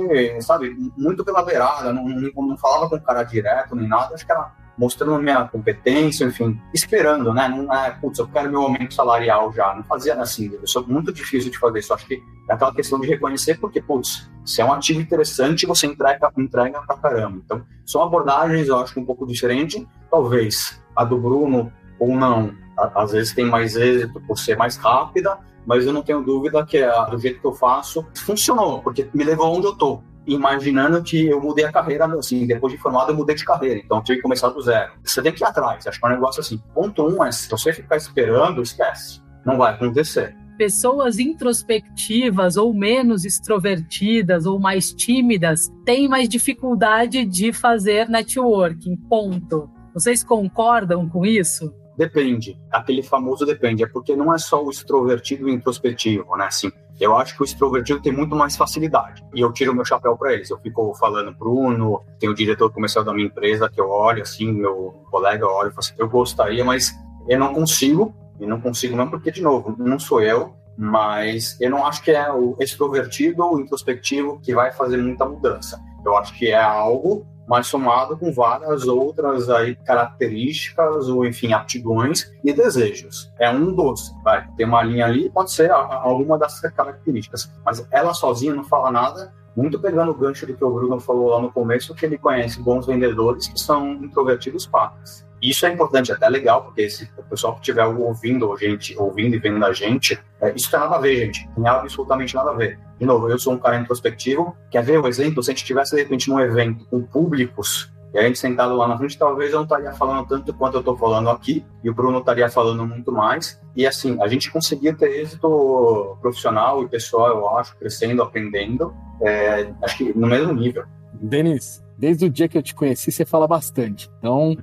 sabe, muito pela beirada, não, não, não falava com o cara direto nem nada, acho que era mostrando minha competência, enfim, esperando, né? Não é, putz, eu quero meu aumento salarial já. Não fazia assim, eu sou muito difícil de fazer isso. Acho que é aquela questão de reconhecer, porque, putz, se é um ativo interessante, você entrega, entrega pra caramba. Então, são abordagens, eu acho, um pouco diferentes. Talvez a do Bruno ou não, às vezes tem mais êxito por ser mais rápida, mas eu não tenho dúvida que a, do jeito que eu faço funcionou, porque me levou onde eu tô imaginando que eu mudei a carreira, assim, depois de formado eu mudei de carreira, então tive que começar do zero. Você tem que ir atrás, acho que é um negócio assim. Ponto um é, se você ficar esperando, esquece, não vai acontecer. Pessoas introspectivas ou menos extrovertidas ou mais tímidas têm mais dificuldade de fazer networking, ponto. Vocês concordam com isso? Depende. Aquele famoso depende. É porque não é só o extrovertido e o introspectivo, né? Assim, eu acho que o extrovertido tem muito mais facilidade. E eu tiro meu chapéu para eles. Eu fico falando, Bruno, tem o diretor comercial da minha empresa que eu olho, assim, meu colega olha e assim, eu gostaria, mas eu não consigo. E não consigo não, porque, de novo, não sou eu, mas eu não acho que é o extrovertido ou introspectivo que vai fazer muita mudança. Eu acho que é algo mas somado com várias outras aí características ou enfim aptidões e desejos. É um dos, vai, tem uma linha ali, pode ser alguma dessas características, mas ela sozinha não fala nada. Muito pegando o gancho do que o Bruno falou lá no começo, que ele conhece bons vendedores que são introvertidos pacas. Isso é importante, é até legal, porque se o pessoal que estiver ouvindo, gente, ouvindo e vendo a gente, é, isso tem nada a ver, gente. Tem absolutamente nada a ver. De novo, eu sou um cara introspectivo. Quer ver o exemplo? Se a gente estivesse, de repente, num evento com públicos e a gente sentado lá na frente, talvez eu não estaria falando tanto quanto eu estou falando aqui, e o Bruno estaria falando muito mais. E assim, a gente conseguia ter êxito profissional e pessoal, eu acho, crescendo, aprendendo, é, acho que no mesmo nível. Denis, Desde o dia que eu te conheci, você fala bastante. Então.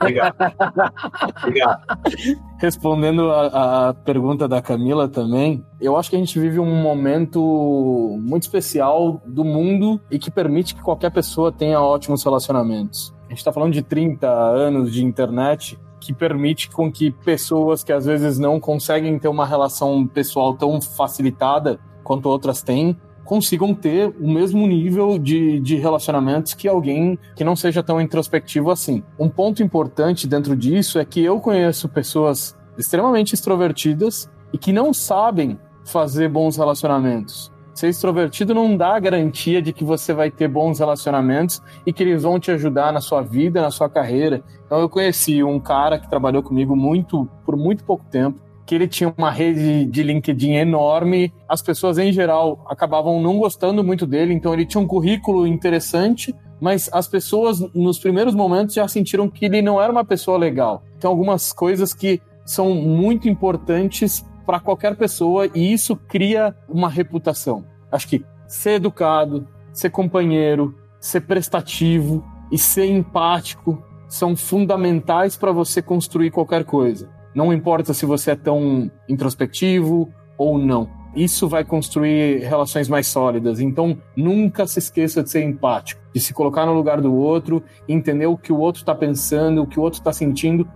Obrigado. Obrigado. Respondendo a, a, pergunta da Camila também, eu acho que a gente vive um momento muito especial do mundo e que permite que qualquer pessoa tenha ótimos relacionamentos. A gente está falando de 30 anos de internet que permite com que pessoas que às vezes não conseguem ter uma relação pessoal tão facilitada quanto outras têm, consigam ter o mesmo nível de, de relacionamentos que alguém que não seja tão introspectivo assim. Um ponto importante dentro disso é que eu conheço pessoas extremamente extrovertidas e que não sabem fazer bons relacionamentos. Ser extrovertido não dá garantia de que você vai ter bons relacionamentos e que eles vão te ajudar na sua vida, na sua carreira. Então eu conheci um cara que trabalhou comigo muito por muito pouco tempo, que ele tinha uma rede de LinkedIn enorme. As pessoas em geral acabavam não gostando muito dele, então ele tinha um currículo interessante, mas as pessoas nos primeiros momentos já sentiram que ele não era uma pessoa legal. Tem algumas coisas que são muito importantes para qualquer pessoa e isso cria uma reputação. Acho que ser educado, ser companheiro, ser prestativo e ser empático são fundamentais para você construir qualquer coisa. Não importa se você é tão introspectivo ou não. Isso vai construir relações mais sólidas. Então, nunca se esqueça de ser empático, de se colocar no lugar do outro, entender o que o outro está pensando, o que o outro está sentindo.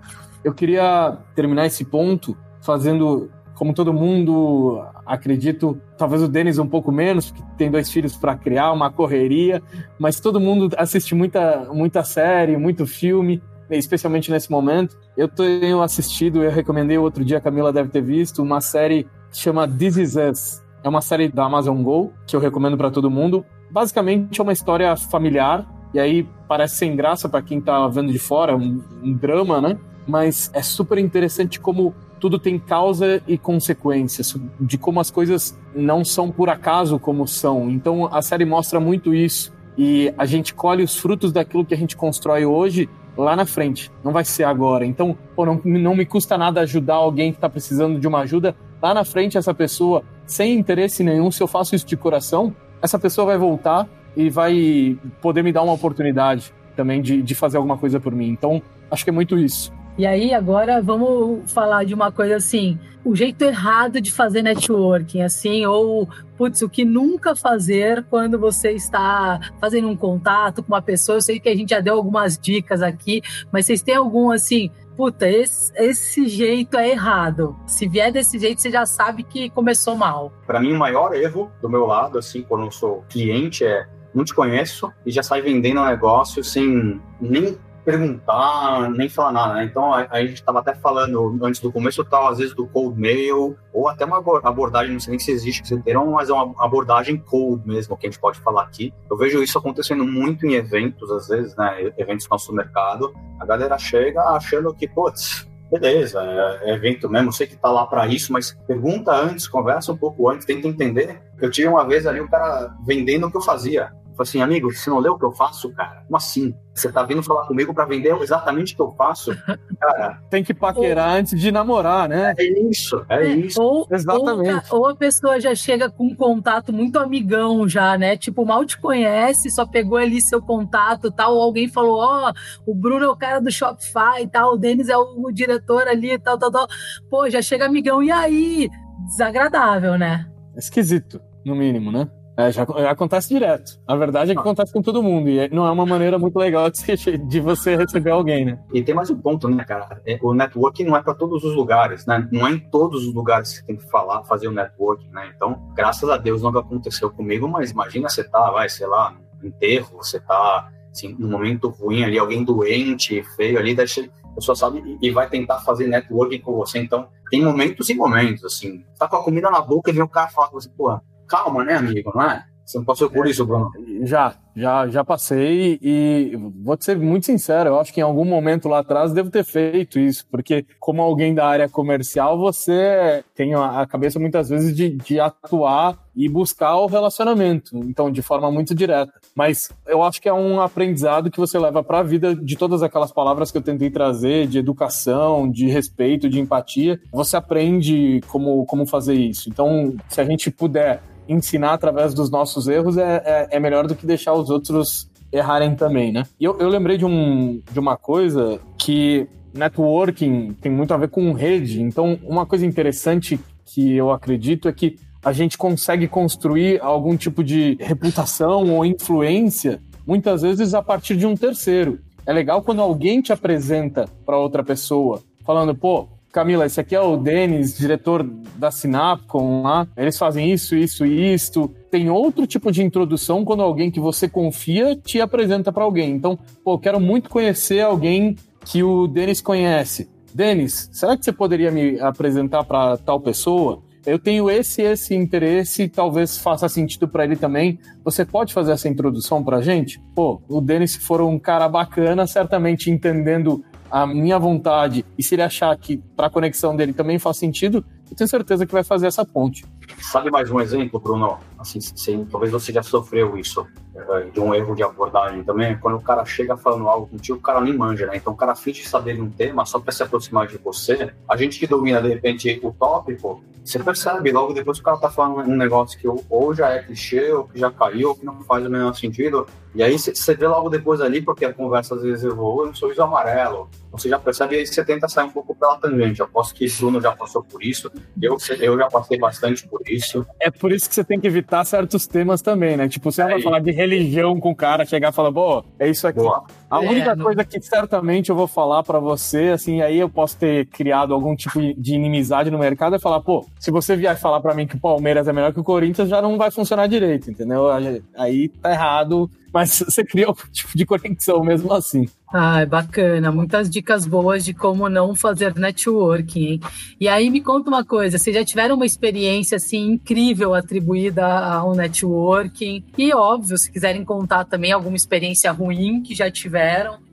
Eu queria terminar esse ponto fazendo como todo mundo, acredito, talvez o Denis um pouco menos, porque tem dois filhos para criar, uma correria, mas todo mundo assiste muita, muita série, muito filme, especialmente nesse momento. Eu tenho assistido, eu recomendei outro dia, a Camila deve ter visto, uma série que chama This Is Us. É uma série da Amazon Go, que eu recomendo para todo mundo. Basicamente é uma história familiar, e aí parece sem graça para quem tá vendo de fora, um, um drama, né? Mas é super interessante como tudo tem causa e consequências, de como as coisas não são por acaso como são. Então a série mostra muito isso e a gente colhe os frutos daquilo que a gente constrói hoje lá na frente, não vai ser agora. Então, pô, não, não me custa nada ajudar alguém que está precisando de uma ajuda. Lá na frente, essa pessoa, sem interesse nenhum, se eu faço isso de coração, essa pessoa vai voltar e vai poder me dar uma oportunidade também de, de fazer alguma coisa por mim. Então, acho que é muito isso. E aí, agora vamos falar de uma coisa assim: o jeito errado de fazer networking, assim, ou, putz, o que nunca fazer quando você está fazendo um contato com uma pessoa. Eu sei que a gente já deu algumas dicas aqui, mas vocês têm algum, assim, puta, esse, esse jeito é errado. Se vier desse jeito, você já sabe que começou mal. Para mim, o maior erro do meu lado, assim, quando eu sou cliente, é não te conheço e já sai vendendo um negócio sem nem perguntar, nem falar nada, né? Então a, a gente estava até falando antes do começo, tal, às vezes do cold mail, ou até uma abordagem, não sei nem se existe que terão, mas é uma abordagem cold mesmo, que a gente pode falar aqui. Eu vejo isso acontecendo muito em eventos, às vezes, né? Eventos no nosso mercado. A galera chega achando que, putz, beleza, é, é evento mesmo, sei que tá lá para isso, mas pergunta antes, conversa um pouco antes, tenta entender. Eu tive uma vez ali o cara vendendo o que eu fazia. Falei assim, amigo, você não leu o que eu faço, cara? Como assim? Você tá vindo falar comigo para vender exatamente o que eu faço? (laughs) Cara. Tem que paquerar ou... antes de namorar, né? É isso, é, é isso. Ou, Exatamente. Ou, ou, a pessoa já chega com um contato muito amigão já, né? Tipo, mal te conhece, só pegou ali seu contato tal, ou alguém falou, ó, oh, o Bruno é o cara do Shopify e tal, o Denis é o, o diretor ali e tal, tal, tal. Pô, já chega amigão, e aí? Desagradável, né? Esquisito, no mínimo, né? É, já, já, acontece direto. A verdade é que ah. acontece com todo mundo. E é, não é uma maneira muito legal de, de você receber alguém, né? E tem mais um ponto, né, cara? É, o networking não é para todos os lugares, né? Não é em todos os lugares que você tem que falar, fazer o networking, né? Então, graças a Deus não aconteceu comigo, mas imagina você tá, vai, sei lá, no enterro, você tá, assim, num momento ruim ali, alguém doente, feio ali, deixa a pessoa sabe e vai tentar fazer networking com você. Então, tem momentos e momentos, assim. Tá com a comida na boca e vem o cara falar com você, pô, calma, né, amigo? Não é? Você não passou por isso, Bruno? Já, já, já passei e vou te ser muito sincero, eu acho que em algum momento lá atrás devo ter feito isso, porque como alguém da área comercial, você tem a cabeça muitas vezes de, de atuar e buscar o relacionamento, então de forma muito direta. Mas eu acho que é um aprendizado que você leva para a vida de todas aquelas palavras que eu tentei trazer, de educação, de respeito, de empatia. Você aprende como, como fazer isso. Então, se a gente puder ensinar através dos nossos erros é, é, é melhor do que deixar os outros errarem também, né? E eu, eu lembrei de, um, de uma coisa que networking tem muito a ver com rede. Então, uma coisa interessante que eu acredito é que a gente consegue construir algum tipo de reputação ou influência, muitas vezes a partir de um terceiro. É legal quando alguém te apresenta para outra pessoa, falando, pô, Camila, esse aqui é o Denis, diretor da Sinapcom lá. Eles fazem isso, isso e isto. Tem outro tipo de introdução quando alguém que você confia te apresenta para alguém. Então, pô, quero muito conhecer alguém que o Denis conhece. Denis, será que você poderia me apresentar para tal pessoa? Eu tenho esse esse interesse, talvez faça sentido para ele também. Você pode fazer essa introdução para gente? Pô, o Denis, se for um cara bacana, certamente entendendo a minha vontade e se ele achar que para a conexão dele também faz sentido, eu tenho certeza que vai fazer essa ponte. Sabe mais um exemplo, Bruno? Assim, sim, talvez você já sofreu isso, eh, de um erro de abordagem também. Quando o cara chega falando algo contigo, o cara nem manja, né? Então o cara finge saber de um tema só para se aproximar de você. A gente que domina, de repente, o tópico, você percebe logo depois que o cara tá falando um negócio que ou já é clichê, ou que já caiu, ou que não faz o menor sentido. E aí você vê logo depois ali, porque a conversa às vezes evolui, um sorriso amarelo. Você já percebe aí você tenta sair um pouco pela tangente. Eu posso que o Bruno já passou por isso, eu, eu já passei bastante por isso. É por isso que você tem que evitar certos temas também, né? Tipo, você é vai falar de religião com o cara, chegar e falar, pô, é isso aqui. Boa. A é, única não... coisa que certamente eu vou falar para você, assim, aí eu posso ter criado algum tipo de inimizade no mercado, é falar, pô, se você vier falar para mim que o Palmeiras é melhor que o Corinthians, já não vai funcionar direito, entendeu? Aí tá errado mas (laughs) você cria algum tipo de conexão mesmo assim. Ah, é bacana. Muitas dicas boas de como não fazer networking. Hein? E aí me conta uma coisa: vocês já tiveram uma experiência assim incrível atribuída ao networking? E óbvio, se quiserem contar também alguma experiência ruim que já tiveram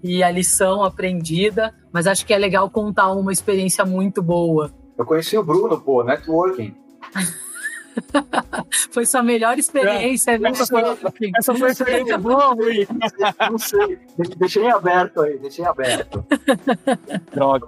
e a lição aprendida, mas acho que é legal contar uma experiência muito boa. Eu conheci o Bruno, pô, networking. (laughs) foi sua melhor experiência, é, essa, foi, essa foi a experiência boa, Rui. Não sei. Deixei aberto aí, deixei aberto. (laughs) Droga.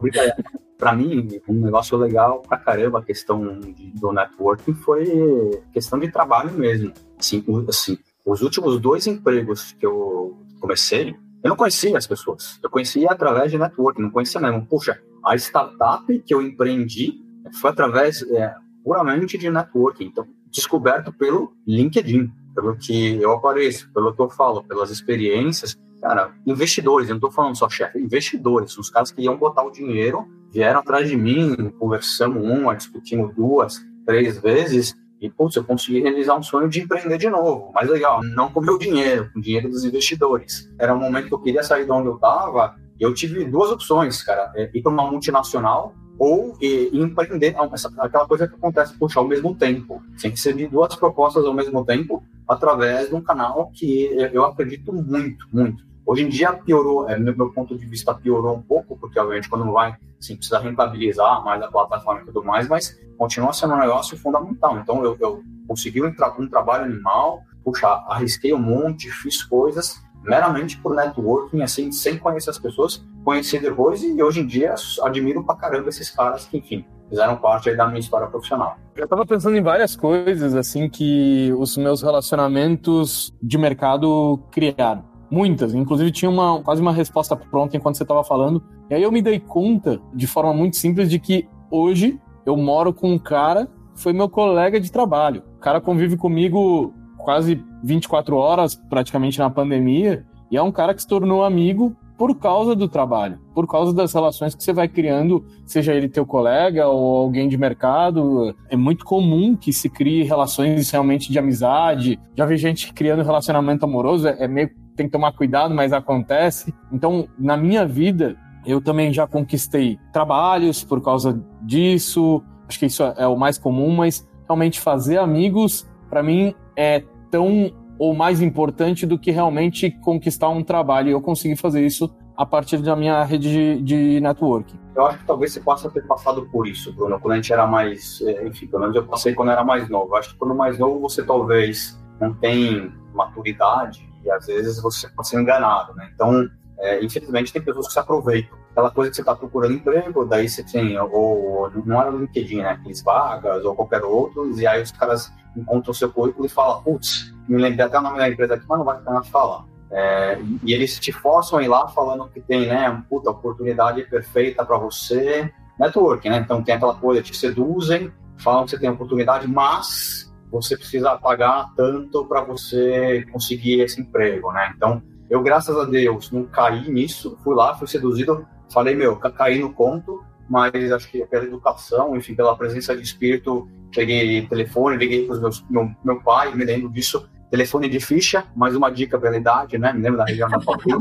Para mim, um negócio legal pra caramba a questão de, do networking foi questão de trabalho mesmo. Assim, assim, os últimos dois empregos que eu comecei, eu não conhecia as pessoas. Eu conhecia através de networking, não conhecia mesmo. Puxa, a startup que eu empreendi foi através, é, puramente de networking, então descoberto pelo LinkedIn, pelo que eu apareço, pelo que eu falo, pelas experiências. Cara, investidores, eu não estou falando só chefe, investidores, os caras que iam botar o dinheiro, vieram atrás de mim, conversamos uma, discutimos duas, três vezes, e, putz, eu consegui realizar um sonho de empreender de novo. Mas legal, não com meu dinheiro, com o dinheiro dos investidores. Era um momento que eu queria sair de onde eu estava, eu tive duas opções, cara. É, ir para uma multinacional ou e, empreender, essa, aquela coisa que acontece, puxa, ao mesmo tempo. Tem que servir duas propostas ao mesmo tempo através de um canal que eu acredito muito, muito. Hoje em dia piorou, é, meu, meu ponto de vista piorou um pouco, porque obviamente quando vai, assim, precisa rentabilizar mais a plataforma e tudo mais, mas continua sendo um negócio fundamental. Então eu, eu consegui um, tra um trabalho animal, puxa, arrisquei um monte, fiz coisas, meramente por networking, assim, sem conhecer as pessoas, conheci depois e hoje em dia admiro pra caramba esses caras que, enfim, fizeram parte da minha história profissional. Eu tava pensando em várias coisas, assim, que os meus relacionamentos de mercado criaram. Muitas, inclusive tinha uma, quase uma resposta pronta enquanto você estava falando. E aí eu me dei conta, de forma muito simples, de que hoje eu moro com um cara foi meu colega de trabalho. O cara convive comigo quase 24 horas praticamente na pandemia, e é um cara que se tornou amigo por causa do trabalho, por causa das relações que você vai criando, seja ele teu colega ou alguém de mercado. É muito comum que se crie relações realmente de amizade. Já vi gente criando relacionamento amoroso, é, é meio tem que tomar cuidado, mas acontece. Então, na minha vida, eu também já conquistei trabalhos por causa disso. Acho que isso é o mais comum, mas realmente fazer amigos, para mim, é tão ou mais importante do que realmente conquistar um trabalho. E eu consegui fazer isso a partir da minha rede de, de networking. Eu acho que talvez você possa ter passado por isso, Bruno, quando a gente era mais, é, enfim, pelo menos eu passei quando era mais novo. Eu acho que quando mais novo você talvez não tem maturidade e às vezes você pode ser enganado, né? Então, é, infelizmente tem pessoas que se aproveitam. Aquela coisa que você está procurando emprego, daí você tem, ou não era no LinkedIn, né? Aqueles vagas ou qualquer outro, e aí os caras encontram o seu currículo e falam, putz, me lembrei até o nome da empresa aqui, mas não vai a pena falar. É, e eles te forçam a ir lá falando que tem, né, uma puta oportunidade perfeita para você, networking, né? Então tem aquela coisa, te seduzem, falam que você tem oportunidade, mas você precisa pagar tanto para você conseguir esse emprego, né? Então, eu, graças a Deus, não caí nisso, fui lá, fui seduzido, falei, meu, caí no conto, mas acho que pela educação, enfim, pela presença de espírito, peguei telefone, liguei para meus meu, meu pai, me lembro disso, telefone de ficha, mais uma dica pela idade, né? Me lembro da região da Paulista.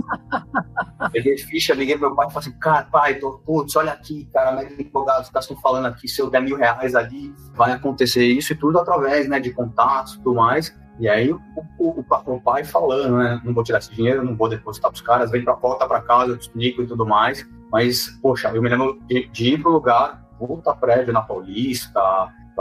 (laughs) Peguei ficha, liguei pro meu pai e falei assim, cara, pai, tô, putz, olha aqui, cara, mega empolgado, os caras estão falando aqui, se eu der mil reais ali, vai acontecer isso e tudo através, né, de contatos e tudo mais. E aí o, o, o, pai falando, né, não vou tirar esse dinheiro, não vou depositar pros caras, vem pra volta pra casa, eu te explico e tudo mais. Mas, poxa, eu me lembro de, de ir pro lugar, puta prédio na Paulista,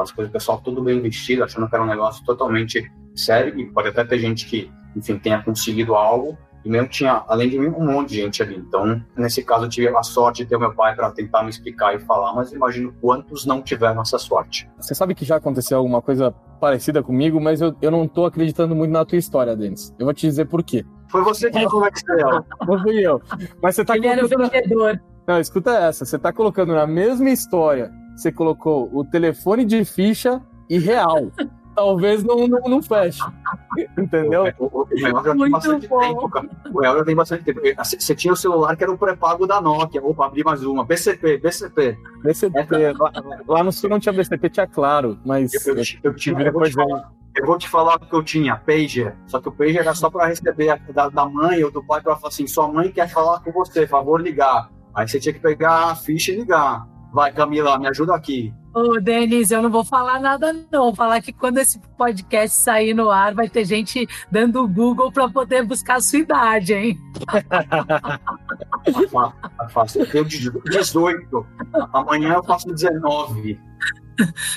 as coisas, o pessoal tudo bem vestido, achando que era um negócio totalmente sério, e pode até ter gente que, enfim, tenha conseguido algo, e mesmo tinha, além de mim, um monte de gente ali. Então, nesse caso, eu tive a sorte de ter meu pai para tentar me explicar e falar, mas imagino quantos não tiveram essa sorte. Você sabe que já aconteceu alguma coisa parecida comigo, mas eu, eu não tô acreditando muito na tua história, Denis. Eu vou te dizer por quê. Foi você que me convenceu. (laughs) Não fui eu. Mas você tá Ele colocando... era o vendedor. Não, escuta essa. Você tá colocando na mesma história, você colocou o telefone de ficha e real (laughs) talvez não, não, não feche. (laughs) Entendeu? O, já tem bastante bom. tempo, cara. O real já tem bastante tempo. Você tinha o celular que era o pré-pago da Nokia. Opa, abri mais uma. BCP, BCP. BCP. É, lá, lá, no sul não tinha BCP, tinha claro, mas. Eu, eu, eu, tive, eu, vou te falar, eu vou te falar o que eu tinha, pager. Só que o pager era só para receber da, da mãe ou do pai para falar assim: sua mãe quer falar com você, favor ligar. Aí você tinha que pegar a ficha e ligar. Vai, Camila, me ajuda aqui. Ô, Denis, eu não vou falar nada, não. Vou falar que quando esse podcast sair no ar, vai ter gente dando o Google para poder buscar a sua idade, hein? (laughs) Fácil. Eu tenho 18. Amanhã eu faço 19.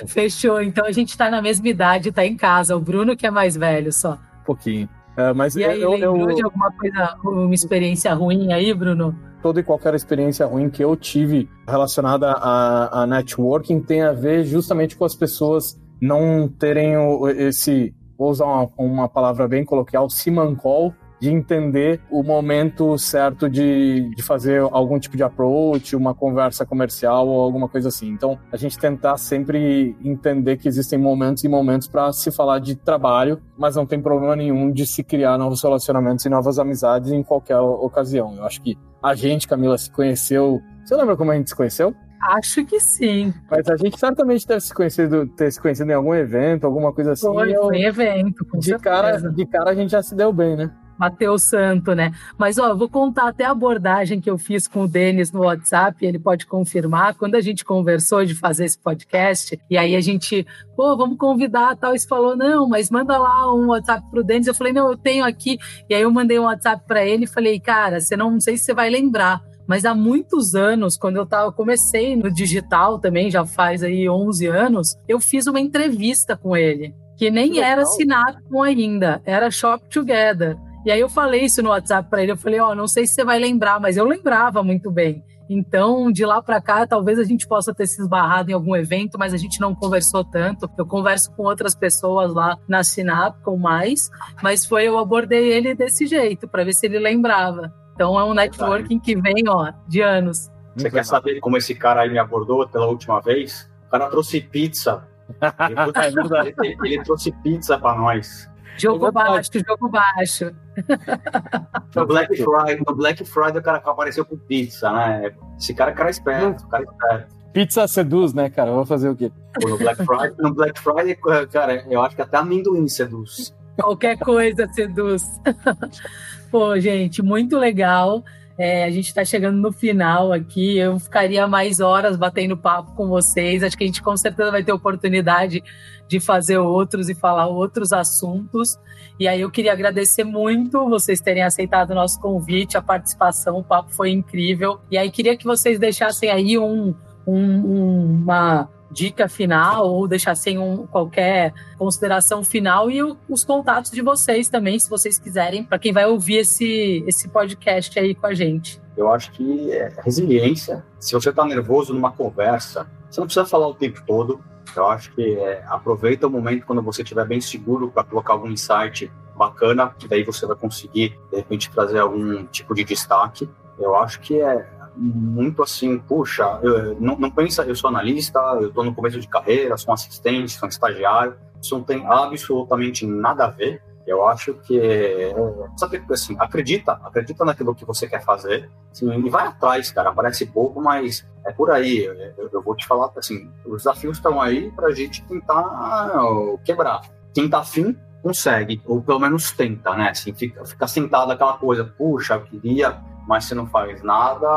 Fechou. Então a gente está na mesma idade, está em casa. O Bruno que é mais velho só. Um pouquinho. É, mas e aí, eu, lembrou eu... de alguma coisa, uma experiência ruim aí, Bruno? toda e qualquer experiência ruim que eu tive relacionada a, a networking tem a ver justamente com as pessoas não terem esse, vou usar uma, uma palavra bem coloquial, simancol, de entender o momento certo de, de fazer algum tipo de approach, uma conversa comercial ou alguma coisa assim. Então, a gente tentar sempre entender que existem momentos e momentos para se falar de trabalho, mas não tem problema nenhum de se criar novos relacionamentos e novas amizades em qualquer ocasião. Eu acho que a gente, Camila, se conheceu. Você lembra como a gente se conheceu? Acho que sim. Mas a gente certamente deve se conhecido, ter se conhecido em algum evento, alguma coisa assim. Foi, foi evento, de cara, de cara a gente já se deu bem, né? Mateus Santo, né? Mas, ó, eu vou contar até a abordagem que eu fiz com o Denis no WhatsApp, ele pode confirmar. Quando a gente conversou de fazer esse podcast, e aí a gente, pô, vamos convidar tal, e falou, não, mas manda lá um WhatsApp pro Denis. Eu falei, não, eu tenho aqui. E aí eu mandei um WhatsApp para ele e falei, cara, você não, não sei se você vai lembrar, mas há muitos anos, quando eu tava, comecei no digital também, já faz aí 11 anos, eu fiz uma entrevista com ele, que nem que era Sinapcom ainda, era Shop Together. E aí eu falei isso no WhatsApp para ele, eu falei, ó, oh, não sei se você vai lembrar, mas eu lembrava muito bem. Então, de lá para cá, talvez a gente possa ter se esbarrado em algum evento, mas a gente não conversou tanto. Eu converso com outras pessoas lá na Sinap com mais, mas foi eu abordei ele desse jeito para ver se ele lembrava. Então é um networking que vem, ó, de anos. Você quer saber como esse cara aí me abordou pela última vez? O cara trouxe pizza. (laughs) Ele, ele, ele trouxe pizza para nós. Jogo baixo, jogo baixo. (laughs) No Black Friday, no Black Friday o cara apareceu com pizza, né? Esse cara é cara esperto, o cara é esperto. Pizza seduz, né, cara? Vou fazer o quê? no Black Friday, no Black Friday, cara, eu acho que até amendoim seduz. Qualquer coisa seduz. (laughs) Pô, gente, muito legal. É, a gente está chegando no final aqui. Eu ficaria mais horas batendo papo com vocês. Acho que a gente com certeza vai ter oportunidade de fazer outros e falar outros assuntos. E aí eu queria agradecer muito vocês terem aceitado o nosso convite, a participação. O papo foi incrível. E aí queria que vocês deixassem aí um, um, uma dica final ou deixar sem um, qualquer consideração final e o, os contatos de vocês também, se vocês quiserem, para quem vai ouvir esse, esse podcast aí com a gente. Eu acho que é resiliência. Se você está nervoso numa conversa, você não precisa falar o tempo todo. Eu acho que é, aproveita o momento quando você estiver bem seguro para colocar algum insight bacana, que daí você vai conseguir, de repente, trazer algum tipo de destaque. Eu acho que é muito assim, puxa, eu, não, não pensa, eu sou analista, eu estou no começo de carreira, sou um assistente, sou um estagiário, isso não tem absolutamente nada a ver. Eu acho que, sabe, assim, acredita, acredita naquilo que você quer fazer, assim, e vai atrás, cara. Parece pouco, mas é por aí. Eu, eu vou te falar, assim, os desafios estão aí para a gente tentar quebrar. Quem tá afim, consegue, ou pelo menos tenta, né? Assim, fica, fica sentado aquela coisa, puxa, eu queria, mas você não faz nada,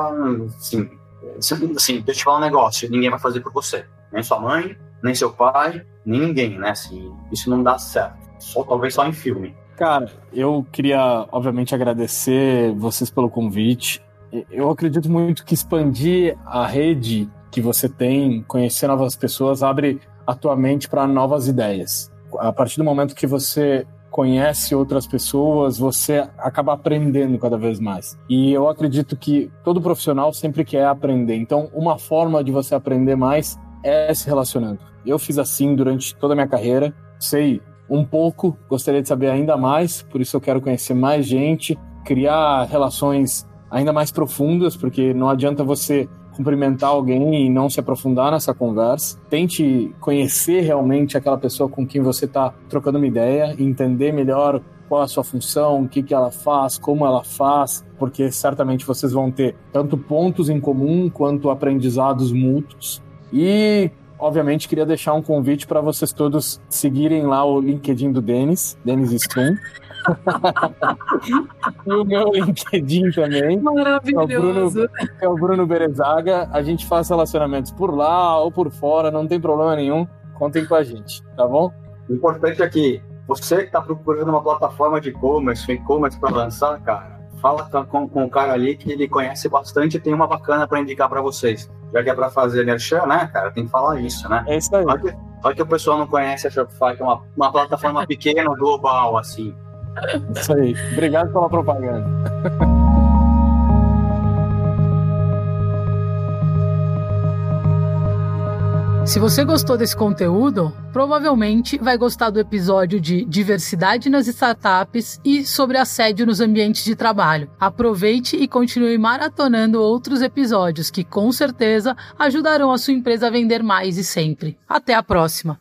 assim, assim, deixa eu te falar um negócio, ninguém vai fazer por você. Nem sua mãe, nem seu pai, ninguém, né? Assim, isso não dá certo. Só, talvez só em filme. Cara, eu queria, obviamente, agradecer vocês pelo convite. Eu acredito muito que expandir a rede que você tem, conhecer novas pessoas, abre a tua mente para novas ideias. A partir do momento que você conhece outras pessoas, você acaba aprendendo cada vez mais. E eu acredito que todo profissional sempre quer aprender. Então, uma forma de você aprender mais é se relacionando. Eu fiz assim durante toda a minha carreira. Sei um pouco, gostaria de saber ainda mais, por isso eu quero conhecer mais gente, criar relações ainda mais profundas, porque não adianta você cumprimentar alguém e não se aprofundar nessa conversa. Tente conhecer realmente aquela pessoa com quem você está trocando uma ideia, entender melhor qual é a sua função, o que, que ela faz, como ela faz, porque certamente vocês vão ter tanto pontos em comum quanto aprendizados mútuos. E, obviamente, queria deixar um convite para vocês todos seguirem lá o LinkedIn do Denis, Denis Strum. E o meu LinkedIn também. Maravilhoso. É o, Bruno, é o Bruno Berezaga. A gente faz relacionamentos por lá ou por fora, não tem problema nenhum. Contem com a gente, tá bom? O importante é que você que está procurando uma plataforma de e-commerce, e-commerce para lançar, cara, fala com, com o cara ali que ele conhece bastante e tem uma bacana para indicar para vocês. Já que é para fazer merchan, né, cara, tem que falar isso, né? É isso aí. Olha que, olha que o pessoal não conhece a Shopify, que é uma, uma plataforma pequena, global, assim. Isso aí. Obrigado pela propaganda. Se você gostou desse conteúdo, provavelmente vai gostar do episódio de diversidade nas startups e sobre assédio nos ambientes de trabalho. Aproveite e continue maratonando outros episódios que com certeza ajudarão a sua empresa a vender mais e sempre. Até a próxima!